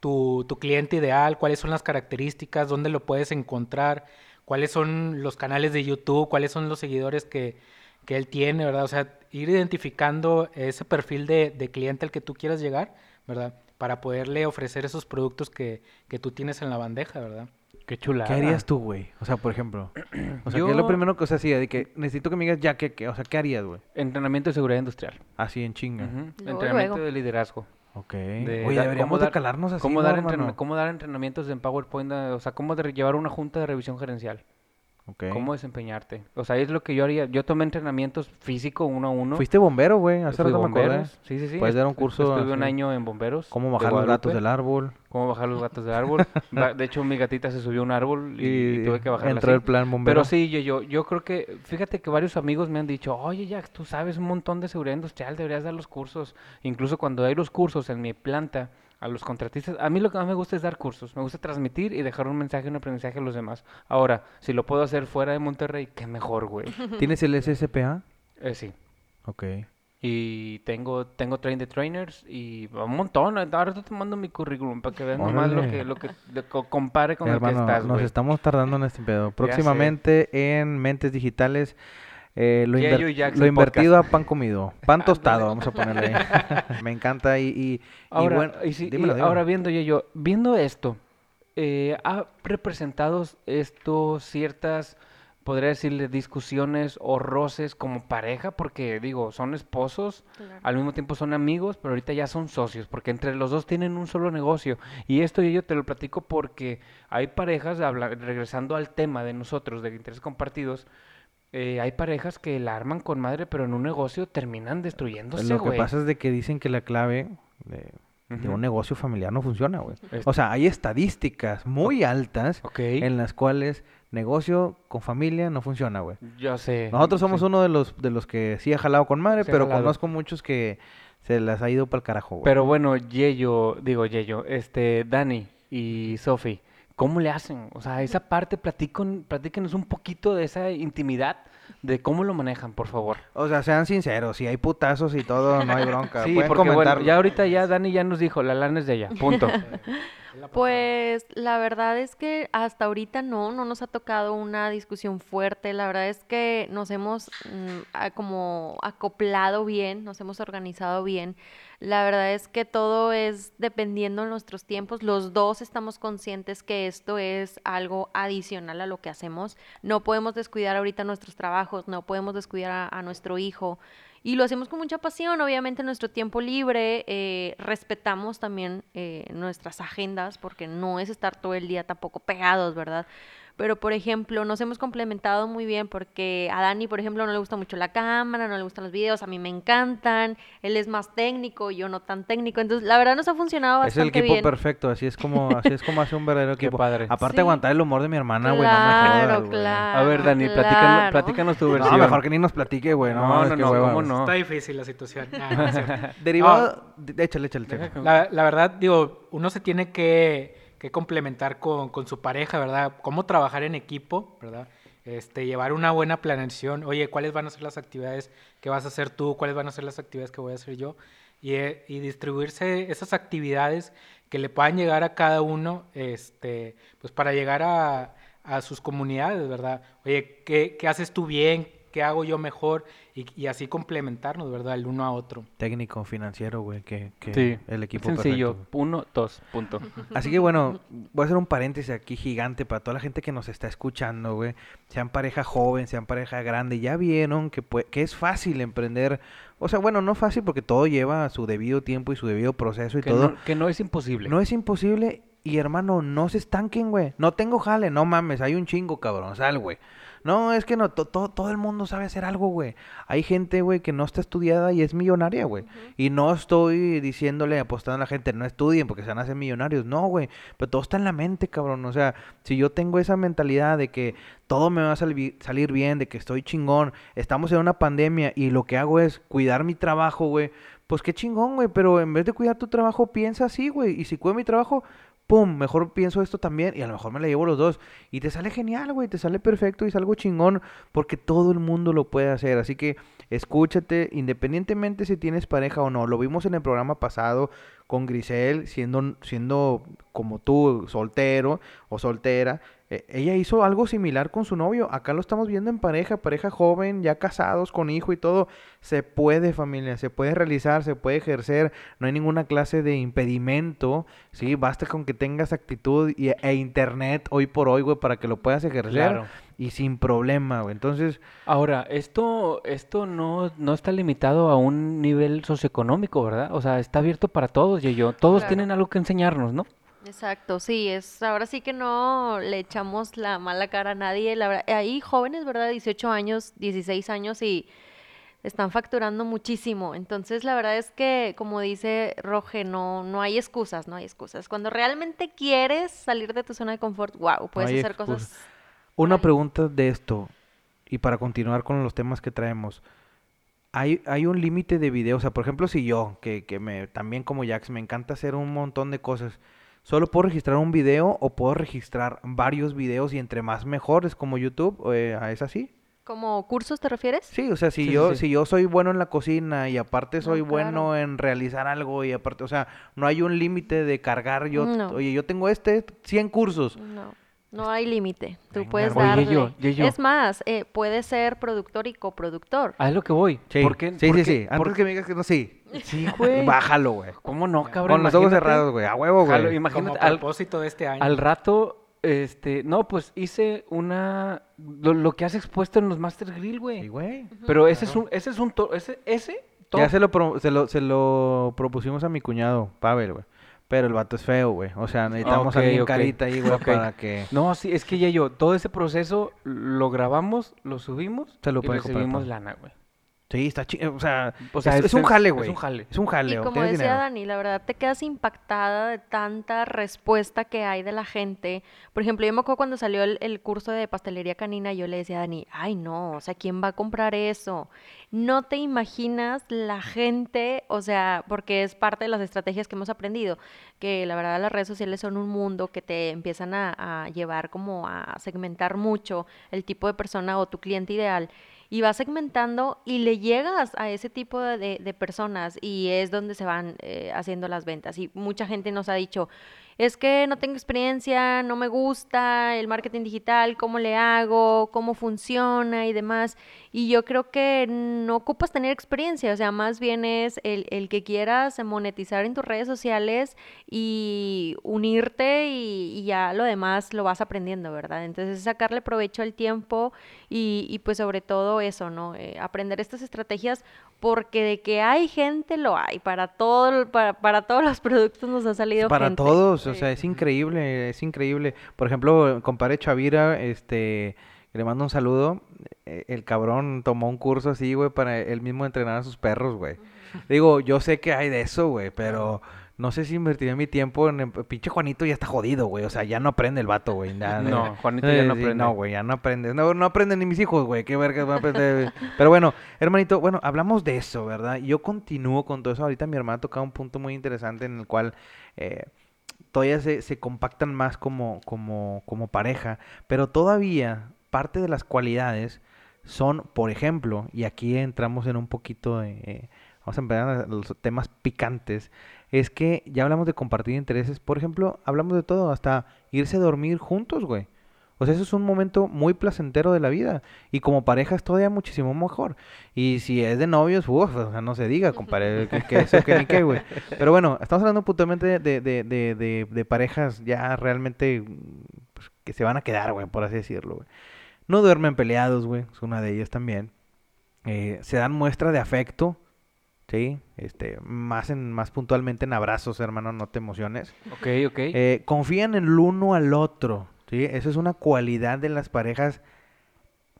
tu, tu cliente ideal, cuáles son las características, dónde lo puedes encontrar, cuáles son los canales de YouTube, cuáles son los seguidores que, que él tiene, ¿verdad? O sea, ir identificando ese perfil de, de cliente al que tú quieras llegar, ¿verdad? Para poderle ofrecer esos productos que, que tú tienes en la bandeja, ¿verdad? Qué chulada. ¿Qué harías tú, güey? O sea, por ejemplo. [CLEARS THROAT] O sea, ¿qué es lo Yo- primero que, o sea, sí, de que necesito que me digas ya que, que- o sea, ¿qué harías, güey? Entrenamiento de seguridad industrial. Así en chinga. Luego, Entrenamiento luego. de liderazgo. Ok. De Oye, deberíamos cómo de dar- calarnos así, cómo ¿no, dar, entren- cómo dar entrenamientos en PowerPoint, o sea, cómo de- llevar una junta de revisión gerencial. Cómo desempeñarte. O sea, es lo que yo haría. Yo tomé entrenamientos físico uno a uno. Fuiste bombero, güey. Hace rato bomberos. Sí, sí, sí. Puedes dar un curso Estuve un año en bomberos. Cómo bajar los gatos del árbol. Cómo bajar los gatos del árbol. [LAUGHS] De hecho, mi gatita se subió a un árbol y, tuve que bajarla entró así. el plan bombero. Pero sí, yo, yo, yo creo que, fíjate que varios amigos me han dicho, oye Jack, tú sabes un montón de seguridad industrial, deberías dar los cursos. Incluso cuando hay los cursos en mi planta, a los contratistas, a mí lo que más me gusta es dar cursos, me gusta transmitir y dejar un mensaje, un aprendizaje a los demás. Ahora, si lo puedo hacer fuera de Monterrey, qué mejor, güey. [LAUGHS] ¿Tienes el SSPA? Eh, sí. Ok. Y tengo, tengo train de trainers y un montón. Ahora estoy tomando mi currículum para que vean nomás lo que, lo que co- compare con el Hermano, que estás, nos estamos tardando en este pedo. Próximamente en Mentes Digitales, eh, lo, inver- invertido a pan comido. Pan tostado, vamos a ponerle ahí. [LAUGHS] Me encanta y, y, y Ahora, bueno, y si- y dímelo, dímelo. ahora viendo yo, yo, viendo esto, eh, ¿ha representado esto ciertas, podría decirle, discusiones o roces como pareja? Porque digo, son esposos, Claro. al mismo tiempo son amigos, pero ahorita ya son socios, porque entre los dos tienen un solo negocio. Y esto yo te lo platico porque hay parejas, habla- regresando al tema de nosotros, de intereses compartidos, eh, hay parejas que la arman con madre, pero en un negocio terminan destruyéndose, Lo que pasa es de que dicen que la clave de, un negocio familiar no funciona, güey. O sea, hay estadísticas muy altas en las cuales negocio con familia no funciona, güey. Yo sé. Nosotros somos sí. uno de los de los que sí ha jalado con madre, Sí pero jalado. conozco muchos que se las ha ido para el carajo, güey. Pero bueno, Yeyo, digo Yeyo, este, Dani y Sofi, ¿cómo le hacen? O sea, esa parte, platíquenos un poquito de esa intimidad, de cómo lo manejan, por favor. O sea, sean sinceros, si hay putazos y todo, no hay bronca. Sí, Pueden porque bueno, comentarlo. ya ahorita ya Dani ya nos dijo, la lana es de ella, punto. [LAUGHS] Pues la verdad es que hasta ahorita no, no nos ha tocado una discusión fuerte. La verdad es que nos hemos mm, como acoplado bien, nos hemos organizado bien. La verdad es que todo es dependiendo de nuestros tiempos. Los dos estamos conscientes que esto es algo adicional a lo que hacemos. No podemos descuidar ahorita nuestros trabajos, no podemos descuidar a nuestro hijo. Y lo hacemos con mucha pasión, obviamente en nuestro tiempo libre, eh, respetamos también eh, nuestras agendas, porque no es estar todo el día tampoco pegados, ¿verdad? Pero, por ejemplo, nos hemos complementado muy bien porque a Dani, por ejemplo, no le gusta mucho la cámara, no le gustan los videos, a mí me encantan, él es más técnico, yo no tan técnico, entonces la verdad nos ha funcionado Es el bastante equipo bien. perfecto, así es como así es como hace un verdadero [LAUGHS] Qué equipo. padre. Aparte Sí. aguantar el humor de mi hermana, güey, Claro, no me jodas, claro. A ver, Dani, claro. platícanos tu No, versión. mejor que ni nos platique, güey. No, No, no, qué no, hueva, ¿cómo güey. no? Está difícil la situación. Ah, cierto. [LAUGHS] Derivado, de- échale, échale, échale. La, la verdad, digo, uno se tiene que, que complementar con, con su pareja, ¿verdad? Cómo trabajar en equipo, ¿verdad? Este, llevar una buena planeación. Oye, ¿cuáles van a ser las actividades que vas a hacer tú? ¿Cuáles van a ser las actividades que voy a hacer yo? Y, eh, y distribuirse esas actividades que le puedan llegar a cada uno, este, pues para llegar a, a sus comunidades, ¿verdad? Oye, ¿qué, qué haces tú bien? Qué hago yo mejor y, y así complementarnos, ¿verdad? El uno a otro. Técnico, financiero, güey, que, que Sí, el equipo Sencillo, perfecto. uno, dos, punto. [LAUGHS] Así que bueno, voy a hacer un paréntesis aquí gigante para toda la gente que nos está escuchando, güey. Sean pareja joven, sean pareja grande, ya vieron que, que es fácil emprender. O sea, bueno, no fácil porque todo lleva su debido tiempo y su debido proceso y Que todo. no, que no es imposible. No es imposible y hermano, no se estanquen, güey. No tengo jale, no mames, hay un chingo, cabrón, sal, güey. No, es que no, to- to- todo el mundo sabe hacer algo, güey. Hay gente, güey, que no está estudiada y es millonaria, güey. Y no estoy diciéndole, apostando a la gente, no estudien porque se van a hacer millonarios. No, güey. Pero todo está en la mente, cabrón. O sea, si yo tengo esa mentalidad de que todo me va a salir bien, de que estoy chingón, estamos en una pandemia y lo que hago es cuidar mi trabajo, güey. Pues qué chingón, güey. Pero en vez de cuidar tu trabajo, piensa así, güey. Y si cuido mi trabajo, pum, mejor pienso esto también y a lo mejor me la llevo los dos. Y te sale genial, güey, te sale perfecto y salgo chingón porque todo el mundo lo puede hacer. Así que escúchate, independientemente si tienes pareja o no. Lo vimos en el programa pasado con Grisel, siendo, siendo como tú, soltero o soltera. Eh, ella hizo algo similar con su novio. Acá lo estamos viendo en pareja, pareja joven, ya casados, con hijo y todo. Se puede, familia, se puede realizar, se puede ejercer. No hay ninguna clase de impedimento. Sí, basta con que tengas actitud y, e internet hoy por hoy, güey, para que lo puedas ejercer. Claro. Y sin problema, güey. Entonces, Ahora, esto, esto no, no está limitado a un nivel socioeconómico, ¿verdad? O sea, está abierto para todos, y yo. Todos Claro. tienen algo que enseñarnos, ¿no? Exacto, sí, es ahora sí que no le echamos la mala cara a nadie, la verdad, hay jóvenes, ¿verdad? 18 años, 16 años y están facturando muchísimo. Entonces, la verdad es que como dice Roge, no no hay excusas, no hay excusas. Cuando realmente quieres salir de tu zona de confort, wow, puedes hacer excusa. cosas. Una pregunta de esto, y para continuar con los temas que traemos. Hay, hay un límite de videos, o sea, por ejemplo, si yo, que, que me, también como Jax, me encanta hacer un montón de cosas, ¿solo puedo registrar un video o puedo registrar varios videos y entre más mejores como YouTube? Eh, ¿Es así? ¿Como cursos te refieres? Sí, o sea, si Sí, yo, sí. si yo soy bueno en la cocina y aparte soy No, bueno en realizar algo y aparte, o sea, no hay un límite de cargar yo, No. oye, yo tengo este 100 cursos. No, no hay límite. Tú Venga, puedes güey. Oye, darle. yo, yo, yo. Es más, eh, puedes ser productor y coproductor. A lo que voy. Sí, ¿Por qué? sí, por sí, qué- sí. Antes por- que me digas que no, sí. Sí, güey. [LAUGHS] Bájalo, güey. ¿Cómo no, cabrón? Con los ojos cerrados, güey. A huevo, Jalo, güey. imagínate, Como al, propósito de este año. al rato, este, no, pues hice una, lo, lo que has expuesto en los Master Grill, güey. Sí, güey. Pero ese es un, ese es un, to- ese, ese top. Ya se lo, pro- se, lo, se lo propusimos a mi cuñado, Pavel, güey. Pero el vato es feo, güey. O sea, necesitamos a alguien carita ahí, güey, para que... No, sí, es que ya yo, todo ese proceso lo grabamos, lo subimos Se lo y recibimos todo. lana, güey. Sí, está chido. O sea, O sea, es, es es- un jale, es güey. un jale. Es un jale. Y como decía dinero. Dani, la verdad te quedas impactada de tanta respuesta que hay de la gente. Por ejemplo, yo me acuerdo cuando salió el, el curso de pastelería canina, yo le decía a Dani, ay no, o sea, ¿quién va a comprar eso? No te imaginas la gente, o sea, porque es parte de las estrategias que hemos aprendido, que la verdad las redes sociales son un mundo que te empiezan a, a llevar como a segmentar mucho el tipo de persona o tu cliente ideal y vas segmentando y le llegas a ese tipo de, de- personas y es donde se van eh, haciendo las ventas. Y mucha gente nos ha dicho, es que no tengo experiencia, no me gusta el marketing digital, cómo le hago, cómo funciona y demás. Y yo creo que no ocupas tener experiencia, o sea, más bien es el, el que quieras monetizar en tus redes sociales y unirte y, y ya lo demás lo vas aprendiendo, ¿verdad? Entonces sacarle provecho al tiempo y, y pues sobre todo eso, ¿no? Eh, aprender estas estrategias porque de que hay gente lo hay, para todo, para, para todos los productos nos ha salido Para gente. todos, o sea, es increíble, es increíble. Por ejemplo, compadre Chavira, este, le mando un saludo. eh, El cabrón tomó un curso así, güey, para él mismo entrenar a sus perros, güey. Digo, yo sé que hay de eso, güey, pero no sé si invertiría mi tiempo en... el- Pinche Juanito ya está jodido, güey. O sea, ya no aprende el vato, güey. ya- No, eh, Juanito ya no aprende. No, güey, ya no aprende. No, no aprenden ni mis hijos, güey. Qué verga van a aprender. Pero bueno, hermanito, bueno, hablamos de eso, ¿verdad? Yo continúo con todo eso. Ahorita mi hermana tocaba un punto muy interesante en el cual... eh, todavía se, se compactan más como, como, como pareja, pero todavía parte de las cualidades son, por ejemplo, y aquí entramos en un poquito de, eh, vamos a empezar a los temas picantes, es que ya hablamos de compartir intereses, por ejemplo, hablamos de todo, hasta irse a dormir juntos, güey. O sea, eso es un momento muy placentero de la vida. Y como pareja es todavía muchísimo mejor. Y si es de novios, uff, o sea, no se diga, compadre, [LAUGHS] que, que eso, que ni qué, güey. Pero bueno, estamos hablando puntualmente de, de, de, de, de parejas ya realmente pues, que se van a quedar, güey, por así decirlo, güey. No duermen peleados, güey, es una de ellas también. Eh, se dan muestra de afecto, ¿sí? Este, más, en, más puntualmente en abrazos, hermano, no te emociones. Ok, ok. Eh, confían en el uno al otro, ¿sí? Esa es una cualidad de las parejas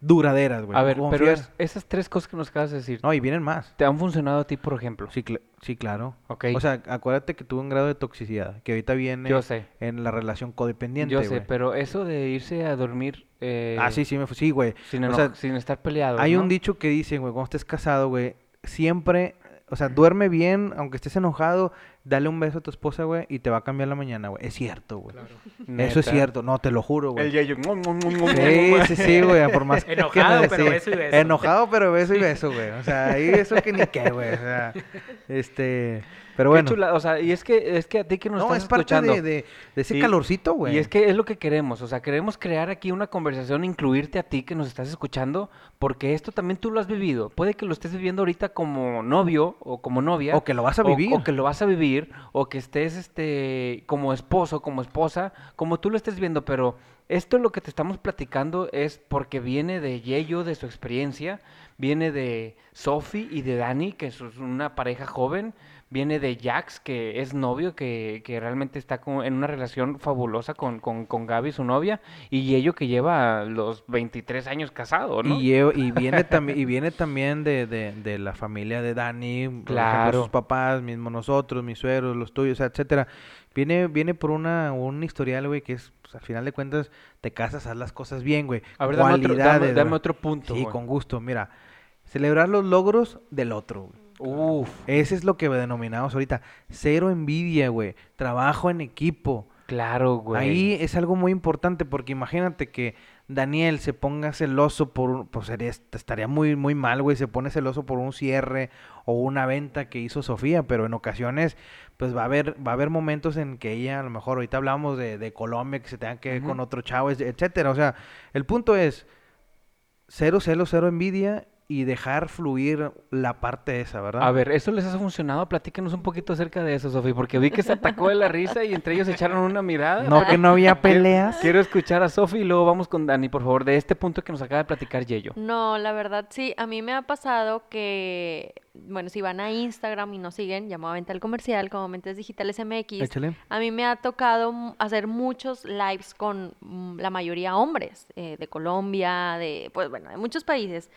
duraderas, güey. a ver, pero es- esas tres cosas que nos acabas de decir, No, y vienen más. ¿te han funcionado a ti, por ejemplo? Sí, cl- sí, claro. Ok, O sea, acuérdate que tuvo un grado de toxicidad, que ahorita viene yo sé, en la relación codependiente, yo sé, pero eso de irse a dormir eh, Ah, sí, sí, me fu- sí, güey. sin, o eno- sea, sin estar peleado. Hay un dicho que dice, güey, cuando estés casado, güey, siempre, o sea, duerme bien, aunque estés enojado, dale un beso a tu esposa, güey, y te va a cambiar la mañana, güey. Es cierto, güey. Claro. Eso es cierto, no, te lo juro, güey. El yayo. Sí, sí, sí, güey, por más [LAUGHS] que Enojado, no- pero sí. beso y beso. Enojado, pero beso y beso, güey. O sea, ahí eso que ni qué, güey. O sea, [LAUGHS] este, pero Qué bueno. chula- o sea, y es que, es que a ti que nos No, estás es parte escuchando. de, de, de ese Sí, calorcito, güey. Y es que es lo que queremos, o sea, queremos crear aquí una conversación, incluirte a ti que nos estás escuchando, porque esto también tú lo has vivido. Puede que lo estés viviendo ahorita como novio o como novia. O que lo vas a o- vivir. O, que lo vas a vivir, o que estés este como esposo, como esposa, como tú lo estés viendo, pero esto lo que te estamos platicando es porque viene de Yeyo, de su experiencia, viene de Sophie y de Dani, que es una pareja joven, viene de Jax, que es novio, que, que realmente está como en una relación fabulosa con, con, con Gaby, su novia, y Yeyo que lleva los 23 años casado, ¿no? Y, y viene [LAUGHS] también y viene también de, de, de la familia de Dani, ejemplo, Claro. sus papás, mismo nosotros, mis suegros, los tuyos, etcétera. Viene viene por una un historial, güey, que es pues, al final de cuentas te casas, haz las cosas bien, güey. A ver, dame otro, dame- otro punto. Sí, güey. con gusto. Mira, celebrar los logros del otro, güey. Uf, Ese es lo que denominamos ahorita. Cero envidia, güey. Trabajo en equipo. claro, güey. Ahí es algo muy importante porque imagínate que Daniel se ponga celoso por, un- pues sería, estaría muy, muy mal, güey, se pone celoso por un cierre o una venta que hizo Sofía, pero en ocasiones, pues va a haber, va a haber momentos en que ella, a lo mejor ahorita hablamos de, de Colombia, que se tenga que ir con otro chavo, etcétera. O sea, el punto es cero celo, cero envidia y dejar fluir la parte esa, ¿verdad? A ver, ¿eso les ha funcionado? Platícanos un poquito acerca de eso, Sofía, porque vi que se atacó de la risa y entre ellos echaron una mirada. No que no había [LAUGHS] peleas. Quiero escuchar a Sofía y luego vamos con Dani, por favor, de este punto que nos acaba de platicar Yeyo. No, la verdad sí, a mí me ha pasado que, bueno, si van a Instagram y nos siguen, llamo a Venta al Comercial como Mentes Digitales MX, Échale. a mí me ha tocado hacer muchos lives con mm, la mayoría hombres, eh, de Colombia, de, pues bueno, de muchos países.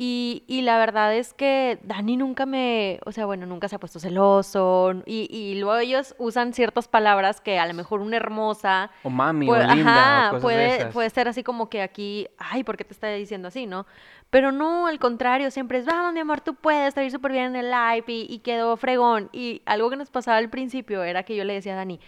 Y, y la verdad es que Dani nunca me, o sea, bueno, nunca se ha puesto celoso. Y, y luego ellos usan ciertas palabras que a lo mejor una hermosa O mami, Puede- o linda, ajá, o cosas de puede, esas. puede ser así como que aquí, ay, ¿por qué te está diciendo así, no? Pero no, al contrario, siempre es, vamos, mi amor, tú puedes, te súper bien en el live y, y quedó fregón. Y algo que nos pasaba al principio era que yo le decía a Dani,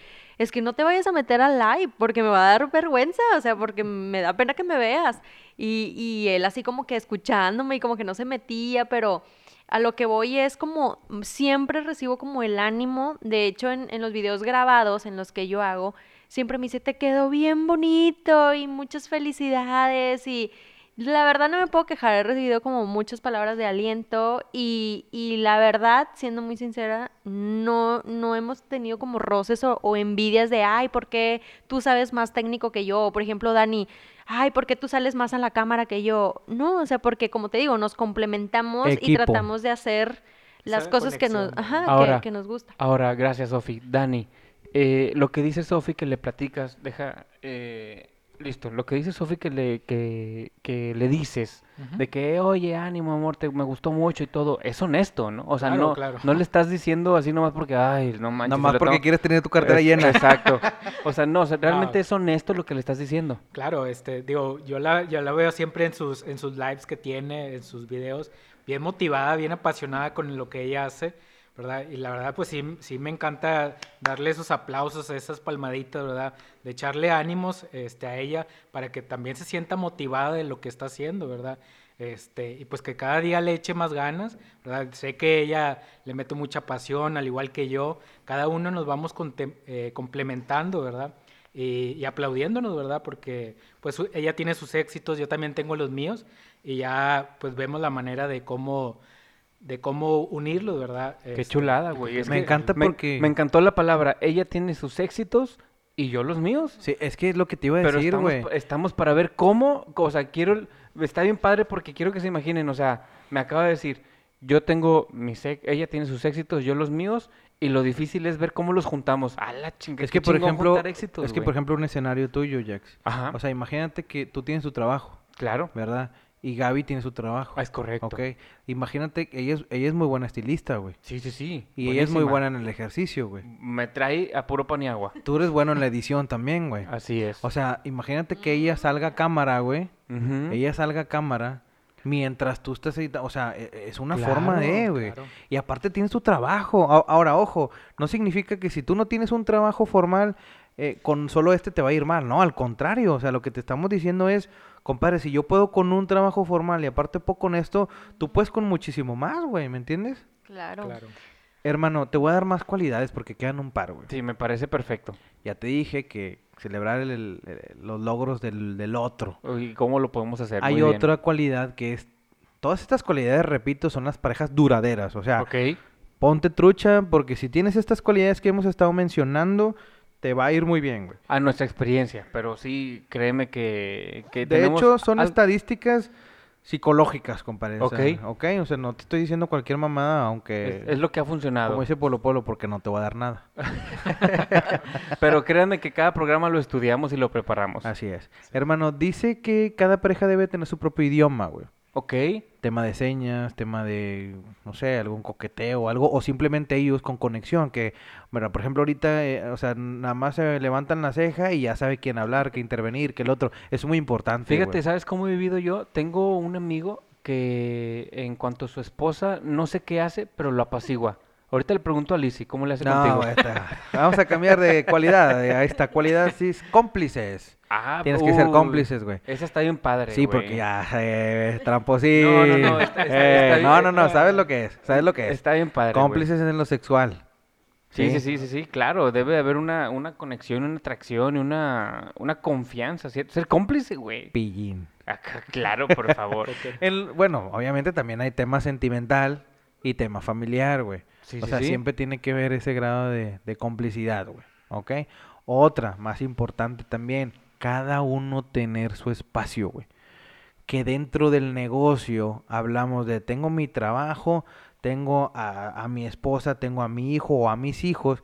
es que no te vayas a meter al live porque me va a dar vergüenza, o sea, porque me da pena que me veas. Y, y él así como que escuchándome y como que no se metía, pero a lo que voy es como siempre recibo como el ánimo. De hecho, en, en los videos grabados en los que yo hago, siempre me dice, te quedó bien bonito y muchas felicidades. Y la verdad no me puedo quejar, he recibido como muchas palabras de aliento y, y la verdad, siendo muy sincera, no, no hemos tenido como roces o, o envidias de, ay, ¿por qué tú sabes más técnico que yo? O, por ejemplo, Dani, ay, ¿por qué tú sales más a la cámara que yo? No, o sea, porque como te digo, nos complementamos y tratamos de hacer las cosas que nos, ajá, que- Ahora- que, nos gusta. Ahora, gracias, Sofi. Dani, eh, lo que dice Sofi que le platicas, deja, eh, listo, lo que dice Sofi que le, que, que le dices, de que, oye, ánimo, amor, te, me gustó mucho y todo, es honesto, ¿no? O sea, Claro, no, claro. no le estás diciendo así nomás porque, ay, no manches. Nada más se lo porque tengo- quieres tener tu cartera Es- llena. Exacto. O sea, no, o sea, [LAUGHS] realmente No. es honesto lo que le estás diciendo. Claro, este, digo, yo la, yo la veo siempre en sus, en sus lives que tiene, en sus videos, bien motivada, bien apasionada con lo que ella hace, ¿verdad? Y la verdad, pues sí, sí me encanta darle esos aplausos, esas palmaditas, ¿verdad? De echarle ánimos este, a ella para que también se sienta motivada de lo que está haciendo, ¿verdad? Este, y pues que cada día le eche más ganas, ¿verdad? Sé que ella le mete mucha pasión, al igual que yo, cada uno nos vamos eh, complementando, ¿verdad? y, y aplaudiéndonos, ¿verdad? Porque pues ella tiene sus éxitos, yo también tengo los míos y ya pues vemos la manera de cómo de cómo unirlos, ¿verdad? Qué Este, chulada, güey. Es Me que encanta me- porque- Me encantó la palabra. Ella tiene sus éxitos y yo los míos. Sí, es que es lo que te iba a Pero decir, estamos, güey. estamos para ver cómo, o sea, quiero, está bien padre porque quiero que se imaginen, o sea, me acaba de decir, yo tengo mis, ella tiene sus éxitos, yo los míos, y lo difícil es ver cómo los juntamos. A la chinga, Es que, por ejemplo, éxitos, es que, por ejemplo, un escenario tuyo, Jax. Ajá, O sea, imagínate que tú tienes tu trabajo, claro, ¿verdad? Y Gaby tiene su trabajo. Ah, es correcto. Ok. Imagínate que ella es, ella es muy buena estilista, güey. Sí, sí, sí. Y ella es muy buena en el ejercicio, güey. Me trae a puro pan y agua. Tú eres bueno en la edición también, güey. Así es. O sea, imagínate que ella salga a cámara, güey. Ella salga a cámara mientras tú estás editando. O sea, e- es una Claro, forma de, güey. claro. Y aparte tienes tu trabajo. Ahora, ojo, no significa que si tú no tienes un trabajo formal, eh, con solo este te va a ir mal. No, al contrario. O sea, lo que te estamos diciendo es, compadre, si yo puedo con un trabajo formal y aparte puedo con esto, tú puedes con muchísimo más, güey. ¿Me entiendes? Claro. Claro. Hermano, te voy a dar más cualidades porque quedan un par, güey. Sí, me parece perfecto. Ya te dije que celebrar el- el- el- los logros del, del otro. ¿Y cómo lo podemos hacer? Hay Muy bien. otra cualidad que es... Todas estas cualidades, repito, son las parejas duraderas. O sea, ponte trucha porque si tienes estas cualidades que hemos estado mencionando, te va a ir muy bien, güey. A nuestra experiencia, pero sí, créeme que, que De tenemos hecho, son al- estadísticas psicológicas, compadre. o sea, Ok. ok, o sea, no te estoy diciendo cualquier mamada, aunque... es, es lo que ha funcionado. Como dice Polo Polo, porque no te voy a dar nada. [LAUGHS] Pero créanme que cada programa lo estudiamos y lo preparamos. Así es. Hermano, dice que cada pareja debe tener su propio idioma, güey. Ok. tema de señas, tema de, no sé, algún coqueteo o algo, o simplemente ellos con conexión, que, bueno, por ejemplo, ahorita, eh, o sea, nada más se levantan la ceja y ya sabe quién hablar, qué intervenir, que el otro, es muy importante. Fíjate, güey. ¿sabes cómo he vivido yo? Tengo un amigo que en cuanto a su esposa, no sé qué hace, pero lo apacigua. Ahorita le pregunto a Lizzy, ¿cómo le hace No, contigo? esta- [LAUGHS] vamos a cambiar de cualidad, a esta cualidad sí es cómplices. Ah, Tienes que ser cómplices, güey. Esa está bien padre, Sí, porque ya, eh, tramposín. No, no, no, está- está- Eh, está bien, no, no, no, ¿sabes lo que es? ¿Sabes lo que es? Está bien padre. Cómplices en lo sexual. Sí, sí, sí, sí, sí, claro, debe de haber una, una conexión, una atracción y una, una confianza, ¿cierto? Ser cómplice, güey. Pillín. Acá, claro, por favor. [LAUGHS] El, bueno, obviamente también hay tema sentimental y tema familiar, güey. Sí, o sí, sea, sí. siempre tiene que ver ese grado de, de complicidad, güey. ¿Ok? Otra, más importante también, cada uno tener su espacio, güey. Que dentro del negocio hablamos de tengo mi trabajo, tengo a, a mi esposa, tengo a mi hijo o a mis hijos.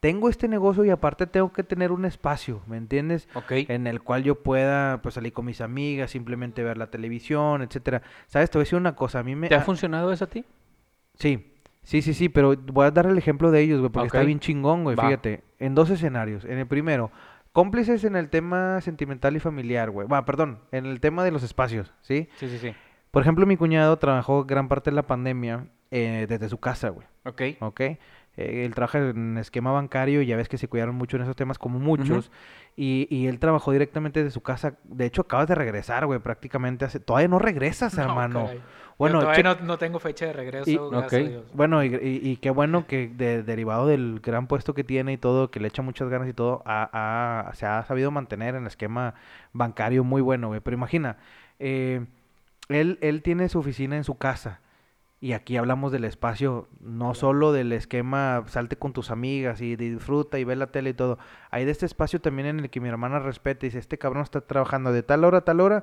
Tengo este negocio y aparte tengo que tener un espacio, ¿me entiendes? Ok. en el cual yo pueda pues salir con mis amigas, simplemente ver la televisión, etcétera. ¿Sabes? Te voy a decir una cosa, a mí me ¿Te ha funcionado eso a ti? Sí. Sí, sí, sí, pero voy a dar el ejemplo de ellos, güey, porque está bien chingón, güey, Va. fíjate, en dos escenarios. En el primero, cómplices en el tema sentimental y familiar, güey. Va, perdón, en el tema de los espacios, ¿sí? Sí, sí, sí. Por ejemplo, mi cuñado trabajó gran parte de la pandemia eh, desde su casa, güey. Ok. ¿ok? Eh, él trabaja en esquema bancario y ya ves que se cuidaron mucho en esos temas como muchos. y, y él trabajó directamente de su casa. De hecho, acabas de regresar, güey, prácticamente hace... Todavía no regresas, No, hermano. caray. Bueno, Yo todavía no, no tengo fecha de regreso, Y- gracias ok. a Dios. Bueno, y, y- y qué bueno que de- derivado del gran puesto que tiene y todo, que le echa muchas ganas y todo, ha- se ha sabido mantener en el esquema bancario muy bueno, güey. Pero imagina, eh, él, él tiene su oficina en su casa. Y aquí hablamos del espacio, no solo del esquema salte con tus amigas y disfruta y ve la tele y todo. Hay de este espacio también en el que mi hermana respeta y dice, este cabrón está trabajando de tal hora a tal hora,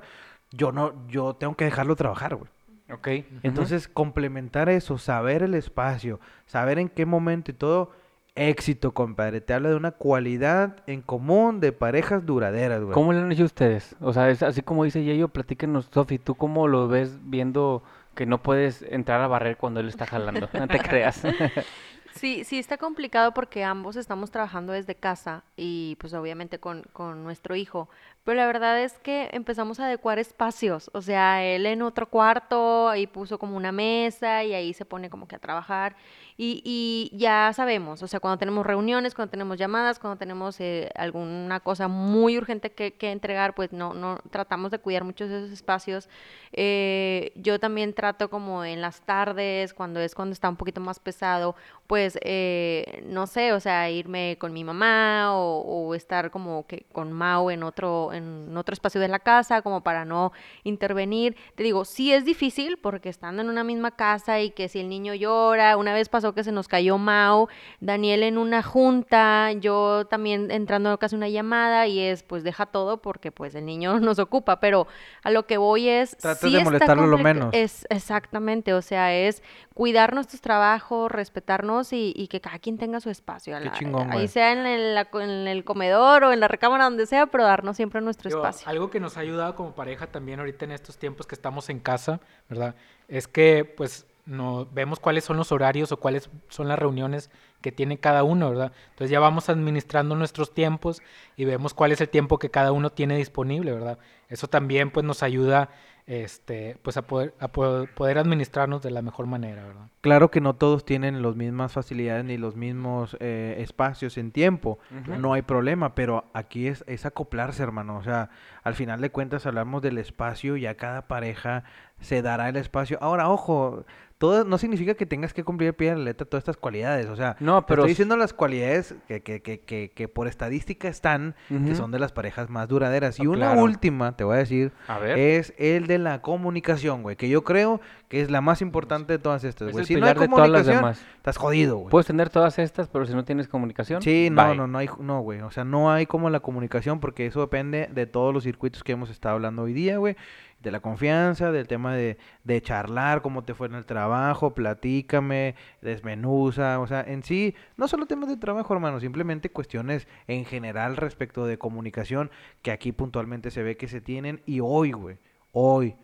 yo no, yo tengo que dejarlo trabajar, güey. Ok. Entonces, complementar eso, saber el espacio, saber en qué momento y todo, éxito, compadre. Te habla de una cualidad en común de parejas duraderas, güey. ¿Cómo lo han hecho ustedes? O sea, es así como dice Yayo, platíquenos, Sofi, ¿tú cómo lo ves viendo que no puedes entrar a barrer cuando él está jalando? [LAUGHS] No te [LAUGHS] creas. [LAUGHS] Sí, sí está complicado porque ambos estamos trabajando desde casa y pues obviamente con, con nuestro hijo. Pero la verdad es que empezamos a adecuar espacios. O sea, él en otro cuarto, ahí puso como una mesa y ahí se pone como que a trabajar. Y, y ya sabemos, o sea, cuando tenemos reuniones, cuando tenemos llamadas, cuando tenemos eh, alguna cosa muy urgente que, que entregar, pues no, no tratamos de cuidar muchos de esos espacios. Eh, yo también trato como en las tardes, cuando es cuando está un poquito más pesado, pues pues, eh, no sé, o sea, irme con mi mamá o, o estar como que con Mau en otro, en otro espacio de la casa, como para no intervenir. Te digo, sí es difícil porque estando en una misma casa y que si el niño llora, una vez pasó que se nos cayó Mau, Daniel en una junta, yo también entrando casi una llamada y es, pues, deja todo porque, pues, el niño [LAUGHS] nos ocupa, pero a lo que voy es... Tratas sí de molestarlo lo menos. Es exactamente, o sea, es cuidar nuestros trabajos, respetarnos y, y que cada quien tenga su espacio. a Qué la- chingón, ahí sea en el, en el comedor o en la recámara, donde sea, pero darnos siempre nuestro Digo, espacio. Algo que nos ha ayudado como pareja también ahorita en estos tiempos que estamos en casa, ¿verdad? Es que pues no vemos cuáles son los horarios o cuáles son las reuniones que tiene cada uno, ¿verdad? Entonces ya vamos administrando nuestros tiempos y vemos cuál es el tiempo que cada uno tiene disponible, ¿verdad? Eso también pues nos ayuda este pues a poder a po- poder administrarnos de la mejor manera, ¿verdad? Claro que no todos tienen las mismas facilidades ni los mismos eh, espacios en tiempo. No hay problema, pero aquí es, es acoplarse, hermano. O sea, al final de cuentas hablamos del espacio y a cada pareja se dará el espacio. Ahora, ojo, todo no significa que tengas que cumplir pie de la letra todas estas cualidades. O sea, No, pero estoy diciendo las cualidades que, que, que, que, que por estadística están, que son de las parejas más duraderas. Y Ah, una claro. última, te voy a decir, A ver. es el de la comunicación, güey, que yo creo que es la más importante de todas estas, Es güey. el Si no hay comunicación, demás. estás jodido, güey. Puedes tener todas estas, pero si no tienes comunicación, Sí, no, bye. no, no hay, no, güey. O sea, no hay como la comunicación porque eso depende de todos los circuitos que hemos estado hablando hoy día, güey. De la confianza, del tema de, de charlar, cómo te fue en el trabajo, platícame, desmenuza. O sea, en sí, no solo temas de trabajo, hermano, simplemente cuestiones en general respecto de comunicación que aquí puntualmente se ve que se tienen. Y hoy, güey, hoy,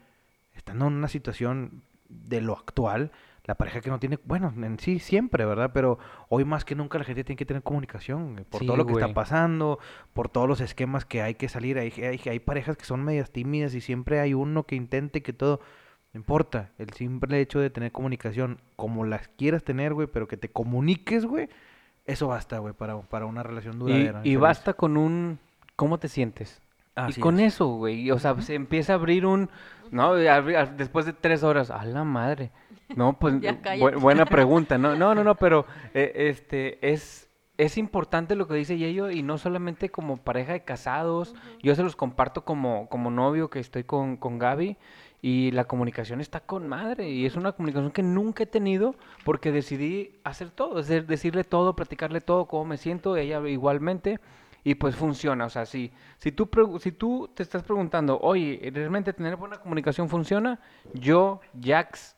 estando en una situación de lo actual, la pareja que no tiene, bueno, en sí siempre, ¿verdad? Pero hoy más que nunca la gente tiene que tener comunicación güey, por Sí, todo lo que está pasando, por todos los esquemas que hay que salir. Hay, hay, hay parejas que son medias tímidas y siempre hay uno que intente que todo, no importa, el simple hecho de tener comunicación como las quieras tener, güey, pero que te comuniques, güey, eso basta, güey, para, para una relación duradera. y basta con un ¿cómo te sientes? Así y con es. eso, güey, o sea, se empieza a abrir un, no, después de tres horas, a la madre, no, pues, bu- buena pregunta, no, no, no, no, pero, [LAUGHS] eh, este, es, es importante lo que dice Yello, y no solamente como pareja de casados, yo se los comparto como, como novio que estoy con, con Gaby, y la comunicación está con madre, y es una comunicación que nunca he tenido, porque decidí hacer todo, es decir, decirle todo, platicarle todo, cómo me siento, ella igualmente, y pues funciona, o sea, si, si, tú, si tú te estás preguntando, oye, ¿realmente tener buena comunicación funciona? Yo, Jax,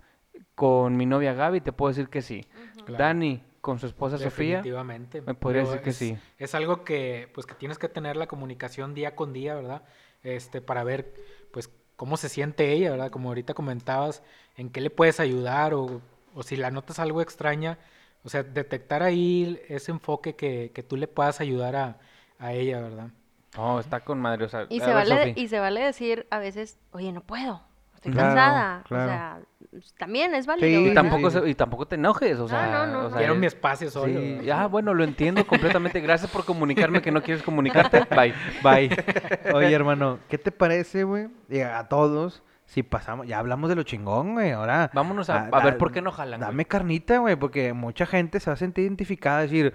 con mi novia Gaby, te puedo decir que sí. Claro. Dani, con su esposa Sofía, Definitivamente. me podría decir que es- sí. Es algo que, pues, que tienes que tener la comunicación día con día, ¿verdad? Este, para ver, pues, cómo se siente ella, ¿verdad? Como ahorita comentabas, en qué le puedes ayudar o, o si la notas algo extraña, o sea, detectar ahí ese enfoque que, que tú le puedas ayudar a, a ella, ¿verdad? No, está con madre, o sea, Y se, ver, vale, y se vale decir a veces, oye, no puedo, estoy Claro, cansada. claro. O sea, también es válido. Sí, Y tampoco, se- y tampoco te enojes, o No, sea, no, no, o no. sea, Quiero es- mi espacio solo. Sí, ah, bueno, lo entiendo completamente. Gracias por comunicarme que no quieres comunicarte. Bye. Bye. Oye, hermano, ¿qué te parece, güey? Y a todos, si pasamos, ya hablamos de lo chingón, güey. Ahora. Vámonos a, ah, a ver da- por qué no jalan. güey. Dame carnita, güey, porque mucha gente se va a sentir identificada, decir,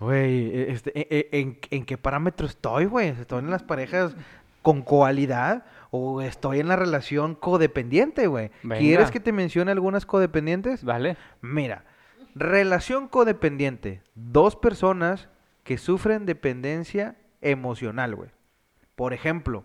güey, e- este, e- e- en, en qué parámetro estoy, güey? ¿Estoy en las parejas con coalidad o estoy en la relación codependiente, güey? ¿Quieres que te mencione algunas codependientes? Vale. Mira, relación codependiente. Dos personas que sufren dependencia emocional, güey. Por ejemplo,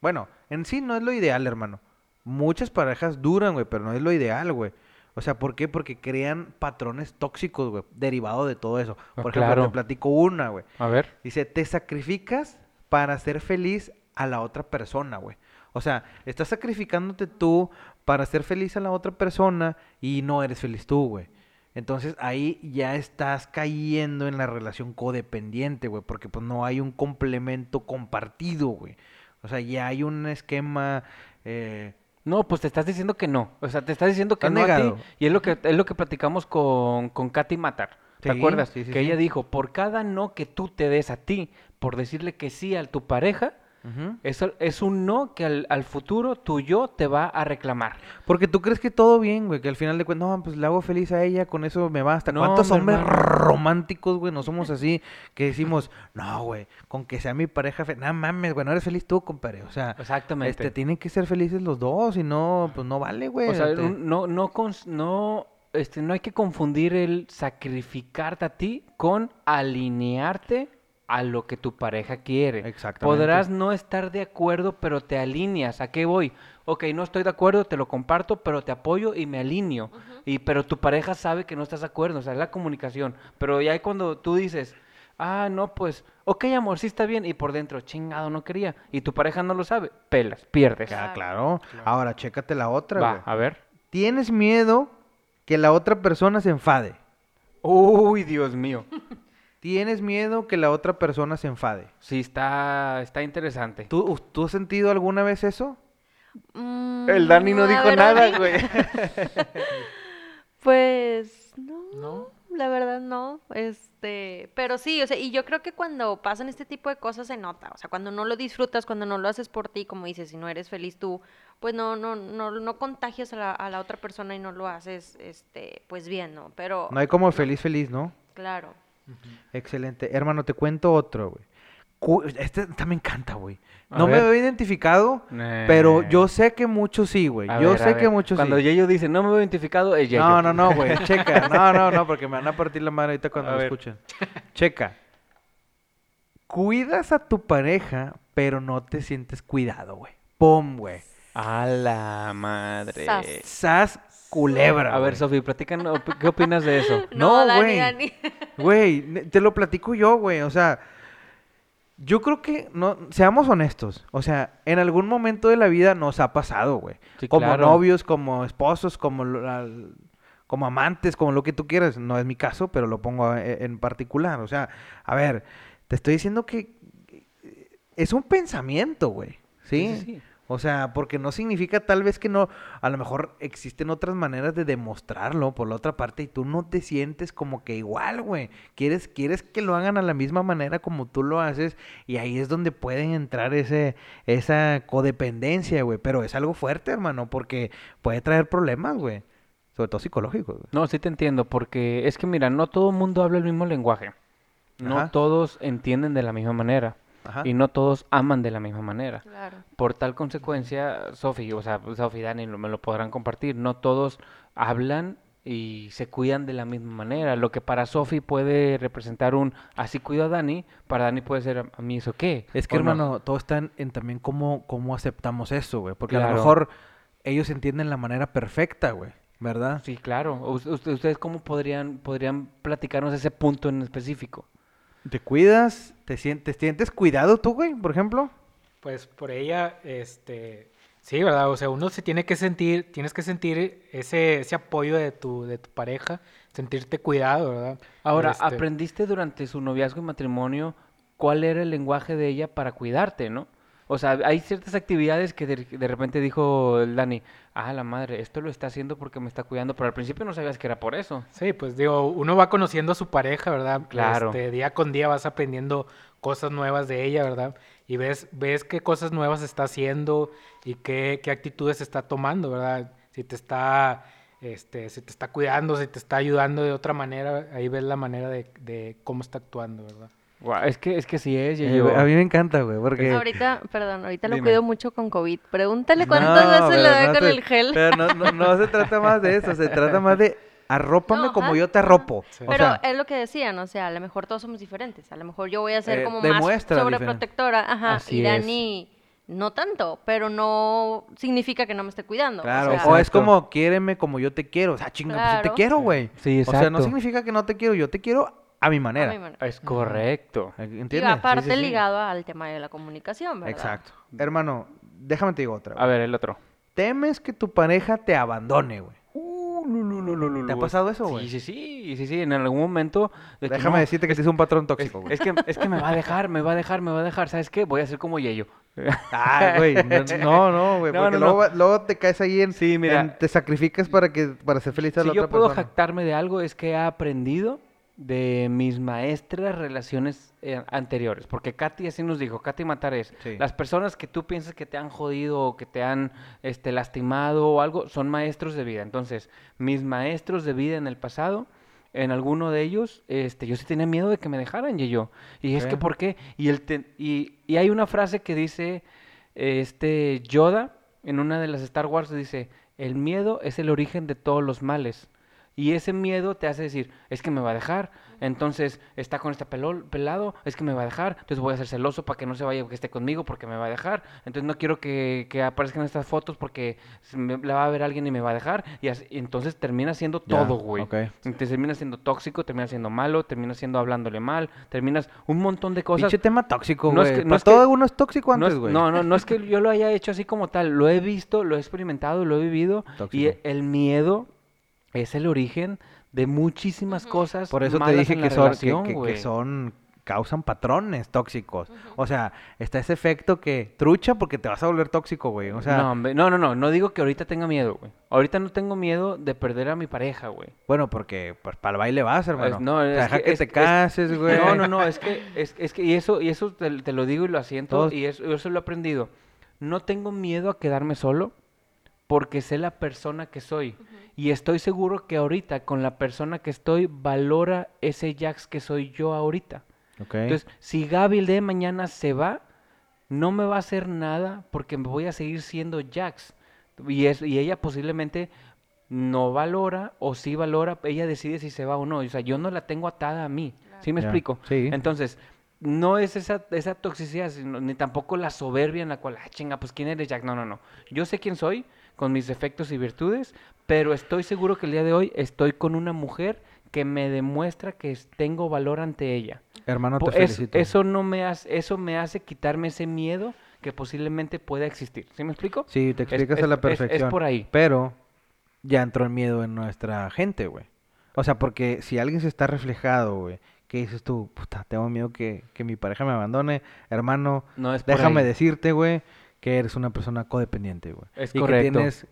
bueno, en sí no es lo ideal, hermano. Muchas parejas duran, güey, pero no es lo ideal, güey. O sea, ¿por qué? Porque crean patrones tóxicos, güey, derivado de todo eso. Ah, Por ejemplo, claro. te platico una, güey. A ver. Dice, te sacrificas para ser feliz a la otra persona, güey. O sea, estás sacrificándote tú para ser feliz a la otra persona y no eres feliz tú, güey. Entonces ahí ya estás cayendo en la relación codependiente, güey, porque pues no hay un complemento compartido, güey. O sea, ya hay un esquema... eh, No, pues te estás diciendo que no. O sea, te estás diciendo que no a ti. Y es lo que, es lo que platicamos con, con Katy Matar. ¿Te Sí, acuerdas? sí, sí, que ella dijo, por cada no que tú te des a ti, por decirle que sí a tu pareja, Eso es un no que al, al futuro tu yo te va a reclamar. Porque tú crees que todo bien, güey, que al final de cuentas, no, pues le hago feliz a ella, con eso me basta. No, ¿Cuántos hombres hermano. románticos, güey, no somos así, que decimos, no, güey, con que sea mi pareja, no mames, güey, no eres feliz tú, compadre, o sea, Exactamente. este, tienen que ser felices los dos, y no, pues no vale, güey. O sea, este, no, no, no, este, no hay que confundir el sacrificarte a ti con alinearte a lo que tu pareja quiere. Exactamente. Podrás no estar de acuerdo, pero te alineas. ¿A qué voy? Ok, no estoy de acuerdo, te lo comparto, pero te apoyo y me alineo. Y pero tu pareja sabe que no estás de acuerdo, o sea, es la comunicación. Pero ya cuando tú dices, ah, no, pues, ok, amor, sí está bien, y por dentro, chingado, no quería, y tu pareja no lo sabe, pelas, pierdes. Ah, claro. Ahora, chécate la otra, Va, a ver. ¿Tienes miedo que la otra persona se enfade? Uy, Dios mío. [LAUGHS] ¿Tienes miedo que la otra persona se enfade? Sí, está, está interesante. ¿Tú, ¿Tú has sentido alguna vez eso? Mm, El Dani no dijo verdad, nada, güey. [LAUGHS] Pues no, ¿No? la verdad no, este, pero sí, o sea, y yo creo que cuando pasan este tipo de cosas se nota, o sea, cuando no lo disfrutas, cuando no lo haces por ti, como dices, si no eres feliz tú, pues no, no, no, no contagias a la, a la otra persona y no lo haces, este, pues bien, ¿no? Pero, No hay como feliz, feliz, ¿no? claro, Excelente. Hermano, te cuento otro, güey. Este, esta me encanta, güey. No me veo identificado, pero Eh. yo sé que muchos sí, güey. Yo ver, sé que muchos Cuando sí. Yeyo dice, no me veo identificado, es Yeyo. No, no, no, güey. [LAUGHS] Checa. No, no, no, porque me van a partir la madre ahorita cuando A lo ver. escuchen. Checa. Cuidas a tu pareja, pero no te sientes cuidado, güey. Pum, güey. A la madre. Sas. Sas culebra. A ver. Sofi, platícanos, ¿qué opinas de eso? [LAUGHS] No, Dani, güey. [LAUGHS] Güey, te lo platico yo, güey. O sea, yo creo que, no, seamos honestos. O sea, en algún momento de la vida nos ha pasado, güey. Sí, como claro. novios, como esposos, como, como amantes, como lo que tú quieras. No es mi caso, pero lo pongo eh, en particular. O sea, a ver, te estoy diciendo que es un pensamiento, güey. ¿Sí? Sí, sí, sí. O sea, porque no significa tal vez que no, a lo mejor existen otras maneras de demostrarlo por la otra parte y tú no te sientes como que igual, güey. Quieres, quieres que lo hagan a la misma manera como tú lo haces y ahí es donde pueden entrar ese, esa codependencia, güey. Pero es algo fuerte, hermano, porque puede traer problemas, güey. Sobre todo psicológicos, güey. No, sí te entiendo, porque es que mira, no todo el mundo habla el mismo lenguaje. No Ajá. todos entienden de la misma manera. Ajá. Y no todos aman de la misma manera. Claro. Por tal consecuencia, Sofi, o sea, Sofi y Dani lo- me lo podrán compartir, no todos hablan y se cuidan de la misma manera. Lo que para Sofi puede representar un así cuido a Dani, para Dani puede ser a, mí eso qué. Es que, ¿o no? hermano, todo está en, en también cómo, cómo aceptamos eso, güey. Porque a lo mejor ellos entienden la manera perfecta, güey. ¿Verdad? Sí, claro. Us- us- ¿Ustedes cómo podrían, podrían platicarnos ese punto en específico? ¿Te cuidas? ¿Te sientes, te sientes cuidado tú, güey, por ejemplo? Pues por ella, este, sí, ¿verdad? O sea, uno se tiene que sentir, tienes que sentir ese, ese apoyo de tu, de tu pareja, sentirte cuidado, ¿verdad? Ahora, Este, ¿aprendiste durante su noviazgo y matrimonio cuál era el lenguaje de ella para cuidarte, no? O sea, hay ciertas actividades que de, de repente dijo el Dani, ah, la madre, esto lo está haciendo porque me está cuidando, pero al principio no sabías que era por eso. Sí, pues digo, uno va conociendo a su pareja, ¿verdad? Claro. Este, día con día vas aprendiendo cosas nuevas de ella, ¿verdad? Y ves, ves qué cosas nuevas está haciendo y qué, qué actitudes está tomando, ¿verdad? Si te está, este, si te está cuidando, si te está ayudando de otra manera, ahí ves la manera de, de cómo está actuando, ¿verdad? Guau, es que es que sí es, Eh, yo. a mí me encanta, güey, porque... Ahorita, perdón, ahorita lo Dime. cuido mucho con COVID. Pregúntale cuántas No, veces le doy no con se- el gel. Pero no, no, no se trata más de eso, se trata más de arrópame No, como ajá, yo te arropo. Sí. O Pero sea, es lo que decían, o sea, a lo mejor todos somos diferentes. A lo mejor yo voy a ser Eh, como más sobreprotectora, ajá, Así y es. Dani no tanto, pero no significa que no me esté cuidando. claro, o sea, o es Exacto. como quiéreme como yo te quiero. O sea, chinga, pues sí te quiero, güey. Sí, O sea, no exacto. significa que no te quiero, yo te quiero a mi a manera. mi manera. Es correcto. ¿Entiendes? Y aparte Sí, sí, sí. ligado al tema de la comunicación, ¿verdad? Exacto. Hermano, déjame te digo otra. A güey. ver, el otro. Temes que tu pareja te abandone, güey. ¿Te ha pasado eso, güey? Sí, sí, sí, sí, sí, en algún momento. de que Déjame no, decirte que sí es un patrón Es, tóxico, güey. es que, es que me va a dejar, me va a dejar, me va a dejar. ¿Sabes qué? Voy a ser como Yeyo. Ah, güey, [LAUGHS] no, no, güey, No, porque no, luego, no. va- luego te caes ahí en, Sí, mira. en- te sacrificas para que para ser feliz a Si la yo otra puedo persona. jactarme de algo es que he aprendido de mis maestras relaciones eh, anteriores. Porque Katy así nos dijo, Katy Matares, Sí. las personas que tú piensas que te han jodido o que te han este, lastimado o algo, son maestros de vida. Entonces, mis maestros de vida en el pasado, en alguno de ellos, este, yo sí tenía miedo de que me dejaran, y yo. Y es que. ¿por qué? Y, el te- y, y hay una frase que dice este Yoda, en una de las Star Wars, dice, el miedo es el origen de todos los males. Y ese miedo te hace decir, es que me va a dejar, entonces está con este pelo- pelado, es que me va a dejar, entonces voy a ser celoso para que no se vaya, que esté conmigo porque me va a dejar, entonces no quiero que, que aparezcan estas fotos porque me- la va a ver alguien y me va a dejar, y, así- y entonces termina siendo todo, güey. ok. Entonces termina siendo tóxico, termina siendo malo, termina siendo hablándole mal, terminas un montón de cosas. Pinche tema tóxico, No es güey. que- no es que- todo uno es tóxico No, antes, es- güey. no, no, no es que yo lo haya hecho así como tal, lo he visto, lo he experimentado, lo he vivido y Tóxico. e- el miedo es el origen de muchísimas cosas Por eso te dije que son, que, relación, que- que güey. son, causan patrones tóxicos. O sea, está ese efecto que trucha porque te vas a volver tóxico, güey. O sea, no, hombre, no, no, no, no digo que ahorita tenga miedo, güey. Ahorita no tengo miedo de perder a mi pareja, güey. bueno, porque pues, para el baile vas, hermano. no, O sea, es deja que- que, es- te es- cases, güey. No, no, no, es que, es, es que, y eso, y eso te, te lo digo y lo asiento, Todos- y eso, eso lo he aprendido. No tengo miedo a quedarme solo porque sé la persona que soy. Y estoy seguro que ahorita, con la persona que estoy, valora ese Jax que soy yo ahorita. Entonces, si Gaby el día de mañana se va, no me va a hacer nada porque me voy a seguir siendo Jax. Y, es, y ella posiblemente no valora o sí valora, ella decide si se va o no. O sea, yo no la tengo atada a mí. ¿Sí me explico? sí. Entonces, no es esa, esa toxicidad, sino- ni tampoco la soberbia en la cual, ah, chinga, pues ¿quién eres Jack? No, no, no. Yo sé quién soy, con mis defectos y virtudes, pero estoy seguro que el día de hoy estoy con una mujer que me demuestra que tengo valor ante ella. hermano, te es- felicito. eso no me hace, eso me hace quitarme ese miedo que posiblemente pueda existir. ¿Sí me explico? Sí, te explicas es- a la es- es perfección. por ahí. Pero ya entró el miedo en nuestra gente, güey. O sea, porque si alguien se está reflejado, güey, ¿qué dices tú? Puta, tengo miedo que, que mi pareja me abandone. Hermano, No es déjame ahí. decirte, güey, que eres una persona codependiente, güey. Es y correcto. que tienes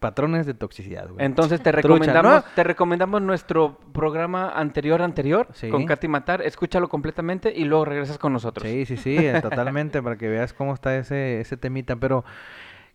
patrones de toxicidad, güey. Entonces te Trucha, recomendamos, ¿no? te recomendamos nuestro programa anterior anterior Sí. con Katy Matar, escúchalo completamente y luego regresas con nosotros. Sí, sí, sí, eh, totalmente, para que veas cómo está ese, ese temita. Pero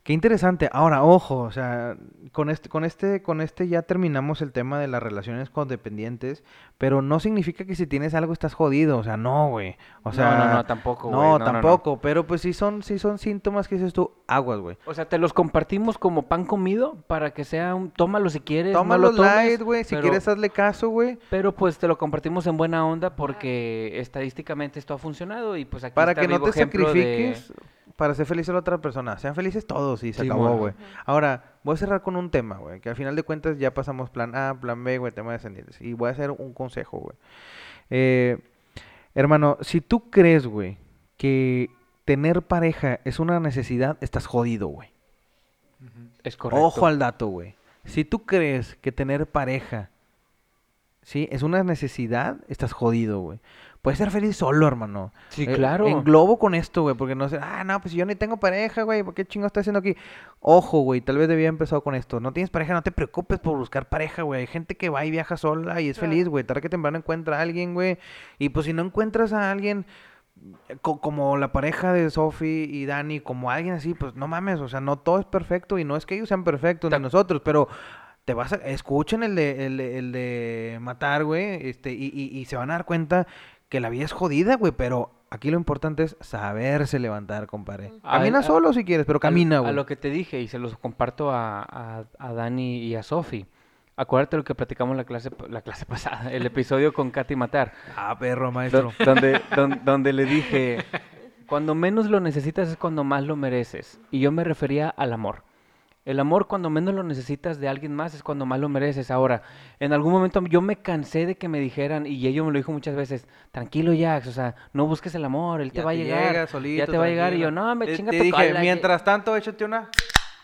qué interesante. Ahora, ojo, o sea, con este, con este, con este ya terminamos el tema de las relaciones codependientes, pero no significa que si tienes algo estás jodido. O sea, no, güey. O sea, no, no, tampoco, No, güey, no, no, no. tampoco. Pero pues sí son, sí son síntomas que dices tú, aguas, güey. O sea, te los compartimos como pan comido para que sea un tómalo si quieres, Tómalo lo tomes, light, güey. Si pero- quieres, hazle caso, güey. Pero pues te lo compartimos en buena onda porque estadísticamente esto ha funcionado y pues aquí Para está que no te de- sacrifiques para ser feliz a la otra persona. Sean felices todos y se Sí, acabó, bueno. güey. Ahora, voy a cerrar con un tema, güey, que al final de cuentas ya pasamos plan A, plan B, güey, tema de descendientes. Y voy a hacer un consejo, güey. Eh, hermano, si tú crees, güey, que tener pareja es una necesidad, estás jodido, güey. Es correcto. Ojo al dato, güey. Si tú crees que tener pareja, sí, es una necesidad, estás jodido, güey. Puedes ser feliz solo, hermano. Sí, Eh, claro. Englobo con esto, güey, porque no sé, ah, no, pues yo ni tengo pareja, güey, ¿por qué chingo estoy haciendo aquí? Ojo, güey, tal vez debía haber empezado con esto. No tienes pareja, no te preocupes por buscar pareja, güey. Hay gente que va y viaja sola y es Claro. feliz, güey. Tarde que temprano encuentra a alguien, güey. Y pues si no encuentras a alguien eh, co- como la pareja de Sophie y Dani, como alguien así, pues no mames, o sea, no todo es perfecto y no es que ellos sean perfectos Ta- ni nosotros, pero te vas a, escuchen el de, el, de- el de matar, güey, este, y, y, y se van a dar cuenta que la vida es jodida, güey, pero aquí lo importante es saberse levantar, compadre. A- Camina a- solo si quieres, pero camina, A güey. lo que te dije y se los comparto a, a, a Dani y a Sofi. Acuérdate lo que platicamos la clase, la clase [LAUGHS] pasada, el episodio con Katy Matar. Ah, perro, Do- maestro. donde, [LAUGHS] don- donde le dije, cuando menos lo necesitas es cuando más lo mereces. Y yo me refería al amor. El amor cuando menos lo necesitas de alguien más es cuando más lo mereces. Ahora, en algún momento yo me cansé de que me dijeran, y ello me lo dijo muchas veces, tranquilo Jax, o sea, no busques el amor, él te Ya va a llegar. llega ya solito, te va a llegar. Y yo, no, me chinga te dije, cola, mientras tanto, échate una...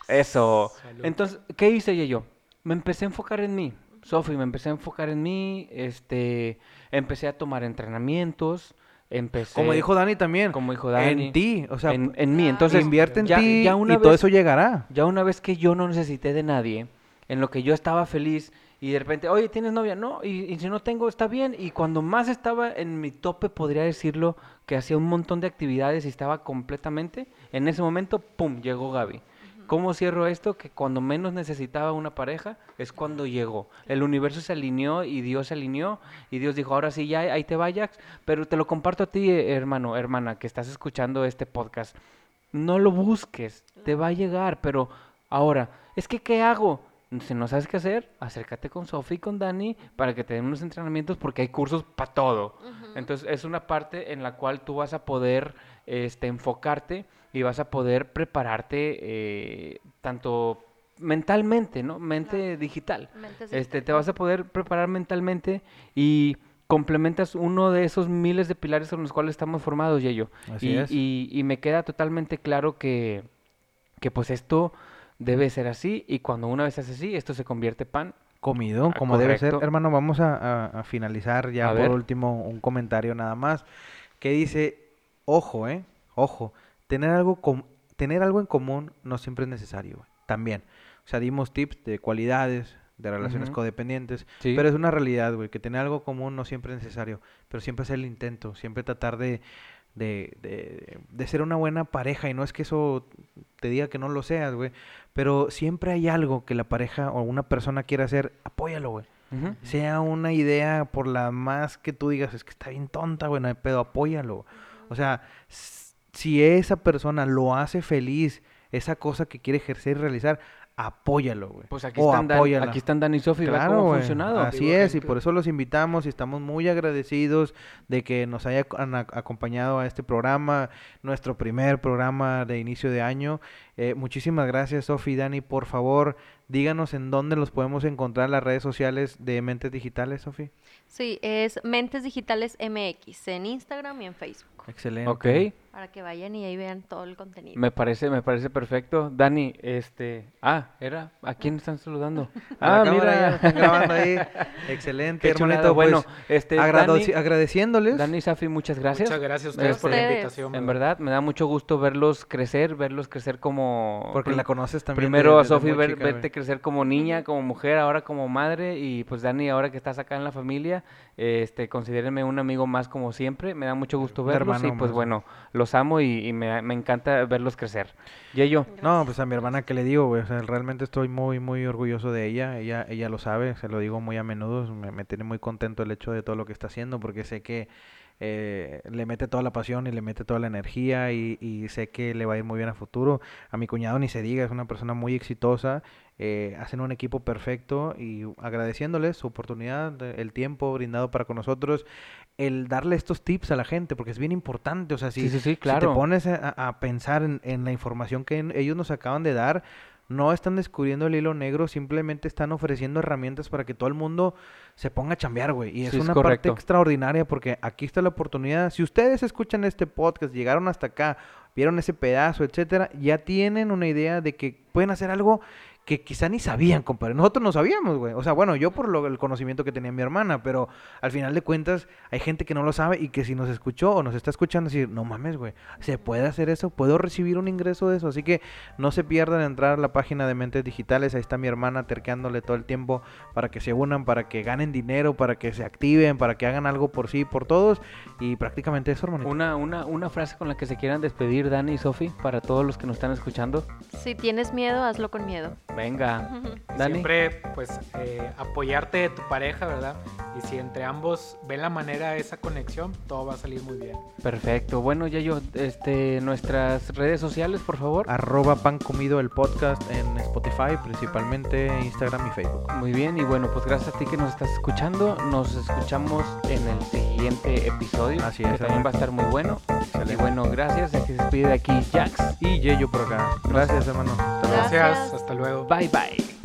eso. Salud. Entonces, ¿qué hice yo? Me empecé a enfocar en mí. Sofi, me empecé a enfocar en mí, este, empecé a tomar entrenamientos, empecé... Como dijo Dani también. Como dijo Dani. En ti, o sea, en, en mí. Entonces, invierte en ya, ti y vez, todo eso llegará. ya una vez que yo no necesité de nadie, en lo que yo estaba feliz Y de repente, oye, ¿tienes novia? No, y, y si no tengo, está bien. Y cuando más estaba en mi tope, podría decirlo, que hacía un montón de actividades y estaba completamente, en ese momento, ¡pum!, llegó Gaby. ¿Cómo cierro esto? Que cuando menos necesitaba una pareja es cuando llegó. El universo se alineó y Dios se alineó y Dios dijo, ahora sí, ya ahí te vayas, pero te lo comparto a ti, eh, hermano, hermana, que estás escuchando este podcast. No lo busques, te va a llegar, pero ahora, es que ¿qué hago? Si no sabes qué hacer, acércate con Sofi y con Dani para que te den unos entrenamientos porque hay cursos para todo. Entonces es una parte en la cual tú vas a poder este, enfocarte y vas a poder prepararte eh, tanto mentalmente, ¿no? Mente digital. Este, te vas a poder preparar mentalmente y complementas uno de esos miles de pilares con los cuales estamos formados, Yeyo. Así y, es. y- y me queda totalmente claro que, que pues esto debe ser así y cuando una vez es así, esto se convierte pan. comido, Ah, como debe ser. Hermano, vamos a, a- a finalizar ya A por ver. último un comentario nada más que dice, ojo, eh, ojo, tener algo com- tener algo en común no siempre es necesario, güey, también. O sea, dimos tips de cualidades, de relaciones codependientes, Sí. pero es una realidad, güey, que tener algo común no siempre es necesario, pero siempre es el intento, siempre tratar de, de, de, de ser una buena pareja y no es que eso te diga que no lo seas, güey, pero siempre hay algo que la pareja o una persona quiera hacer, apóyalo, güey. Sea una idea por la más que tú digas, es que está bien tonta, güey, no hay pedo, apóyalo. O sea, si esa persona lo hace feliz, esa cosa que quiere ejercer y realizar, apóyalo, güey. Pues aquí O están, Dan- aquí están Dani y Sofi, ¿verdad Claro, cómo ha funcionado? Así Digo, es, y por eso los invitamos y estamos muy agradecidos de que nos haya ac- han ac- acompañado a este programa, nuestro primer programa de inicio de año. Eh, muchísimas gracias, Sofi y Dani. Por favor, díganos en dónde los podemos encontrar las redes sociales de Mentes Digitales, Sofi. Sí, es Mentes Digitales MX en Instagram y en Facebook. Excelente. Ok, Para que vayan y ahí vean todo el contenido. me parece, me parece perfecto. Dani, este, ah, era, ¿a quién están saludando? [LAUGHS] Ah, la cámara ya están grabando ahí. [LAUGHS] Qué Excelente, chulada. hermanito. Bueno, pues, este, Dani, agradeciéndoles. Dani y Safi, muchas gracias. Muchas gracias a ustedes por la Ustedes. invitación. En verdad, me da mucho gusto verlos crecer, verlos crecer como... Porque la conoces también. Primero de- a Sofi ver- chica, verte crecer como niña, como mujer, ahora como madre y pues Dani ahora que estás acá en la familia, este considérenme un amigo más como siempre, me da mucho gusto verlos y hermano pues más. bueno, los amo y, me, encanta verlos crecer. Y yo, No, pues a mi hermana que le digo, realmente estoy muy, muy orgulloso de ella, ella, ella lo sabe, se lo digo muy a menudo, me, me tiene muy contento el hecho de todo lo que está haciendo, porque sé que eh, le mete toda la pasión y le mete toda la energía y, sé que le va a ir muy bien a futuro. A mi cuñado ni se diga, es una persona muy exitosa, eh, hacen un equipo perfecto y agradeciéndoles su oportunidad, el tiempo brindado para con nosotros, el darle estos tips a la gente, porque es bien importante, o sea, si, sí, sí, sí, si te claro. pones a, a pensar en, en la información que en- ellos nos acaban de dar, no están descubriendo el hilo negro, simplemente están ofreciendo herramientas para que todo el mundo se ponga a chambear, güey. Y es una parte extraordinaria porque aquí está la oportunidad. Si ustedes escuchan este podcast, llegaron hasta acá, vieron ese pedazo, etcétera, ya tienen una idea de que pueden hacer algo que quizá ni sabían, compadre. Nosotros no sabíamos, güey. O sea, bueno, yo por lo, el conocimiento que tenía mi hermana, pero al final de cuentas hay gente que no lo sabe y que si nos escuchó o nos está escuchando decir, no mames, güey, ¿se puede hacer eso? ¿Puedo recibir un ingreso de eso? Así que no se pierdan en entrar a la página de Mentes Digitales. Ahí está mi hermana terqueándole todo el tiempo para que se unan, para que ganen dinero, para que se activen, para que hagan algo por sí y por todos. Y prácticamente eso, hermanito. Una, una, una frase con la que se quieran despedir Dani y Sofi para todos los que nos están escuchando. Si tienes miedo, hazlo con miedo. Venga, [LAUGHS] Dani. Siempre, pues, eh, apoyarte de tu pareja, ¿verdad? Y si entre ambos ven la manera, esa conexión, todo va a salir muy bien. Perfecto. Bueno, ya yo, este, nuestras redes sociales, por favor. Arroba pan comido el podcast en Spotify, principalmente Instagram y Facebook. Muy bien, y bueno, pues gracias a ti que nos estás escuchando. Nos escuchamos en el siguiente episodio. Así que es, también hermano. va a estar muy bueno. Y bueno, gracias. Aquí se despide de aquí Jax. Y Yeyo por acá. Gracias, hermano. Hasta luego. Gracias. Gracias, hasta luego. Bye bye.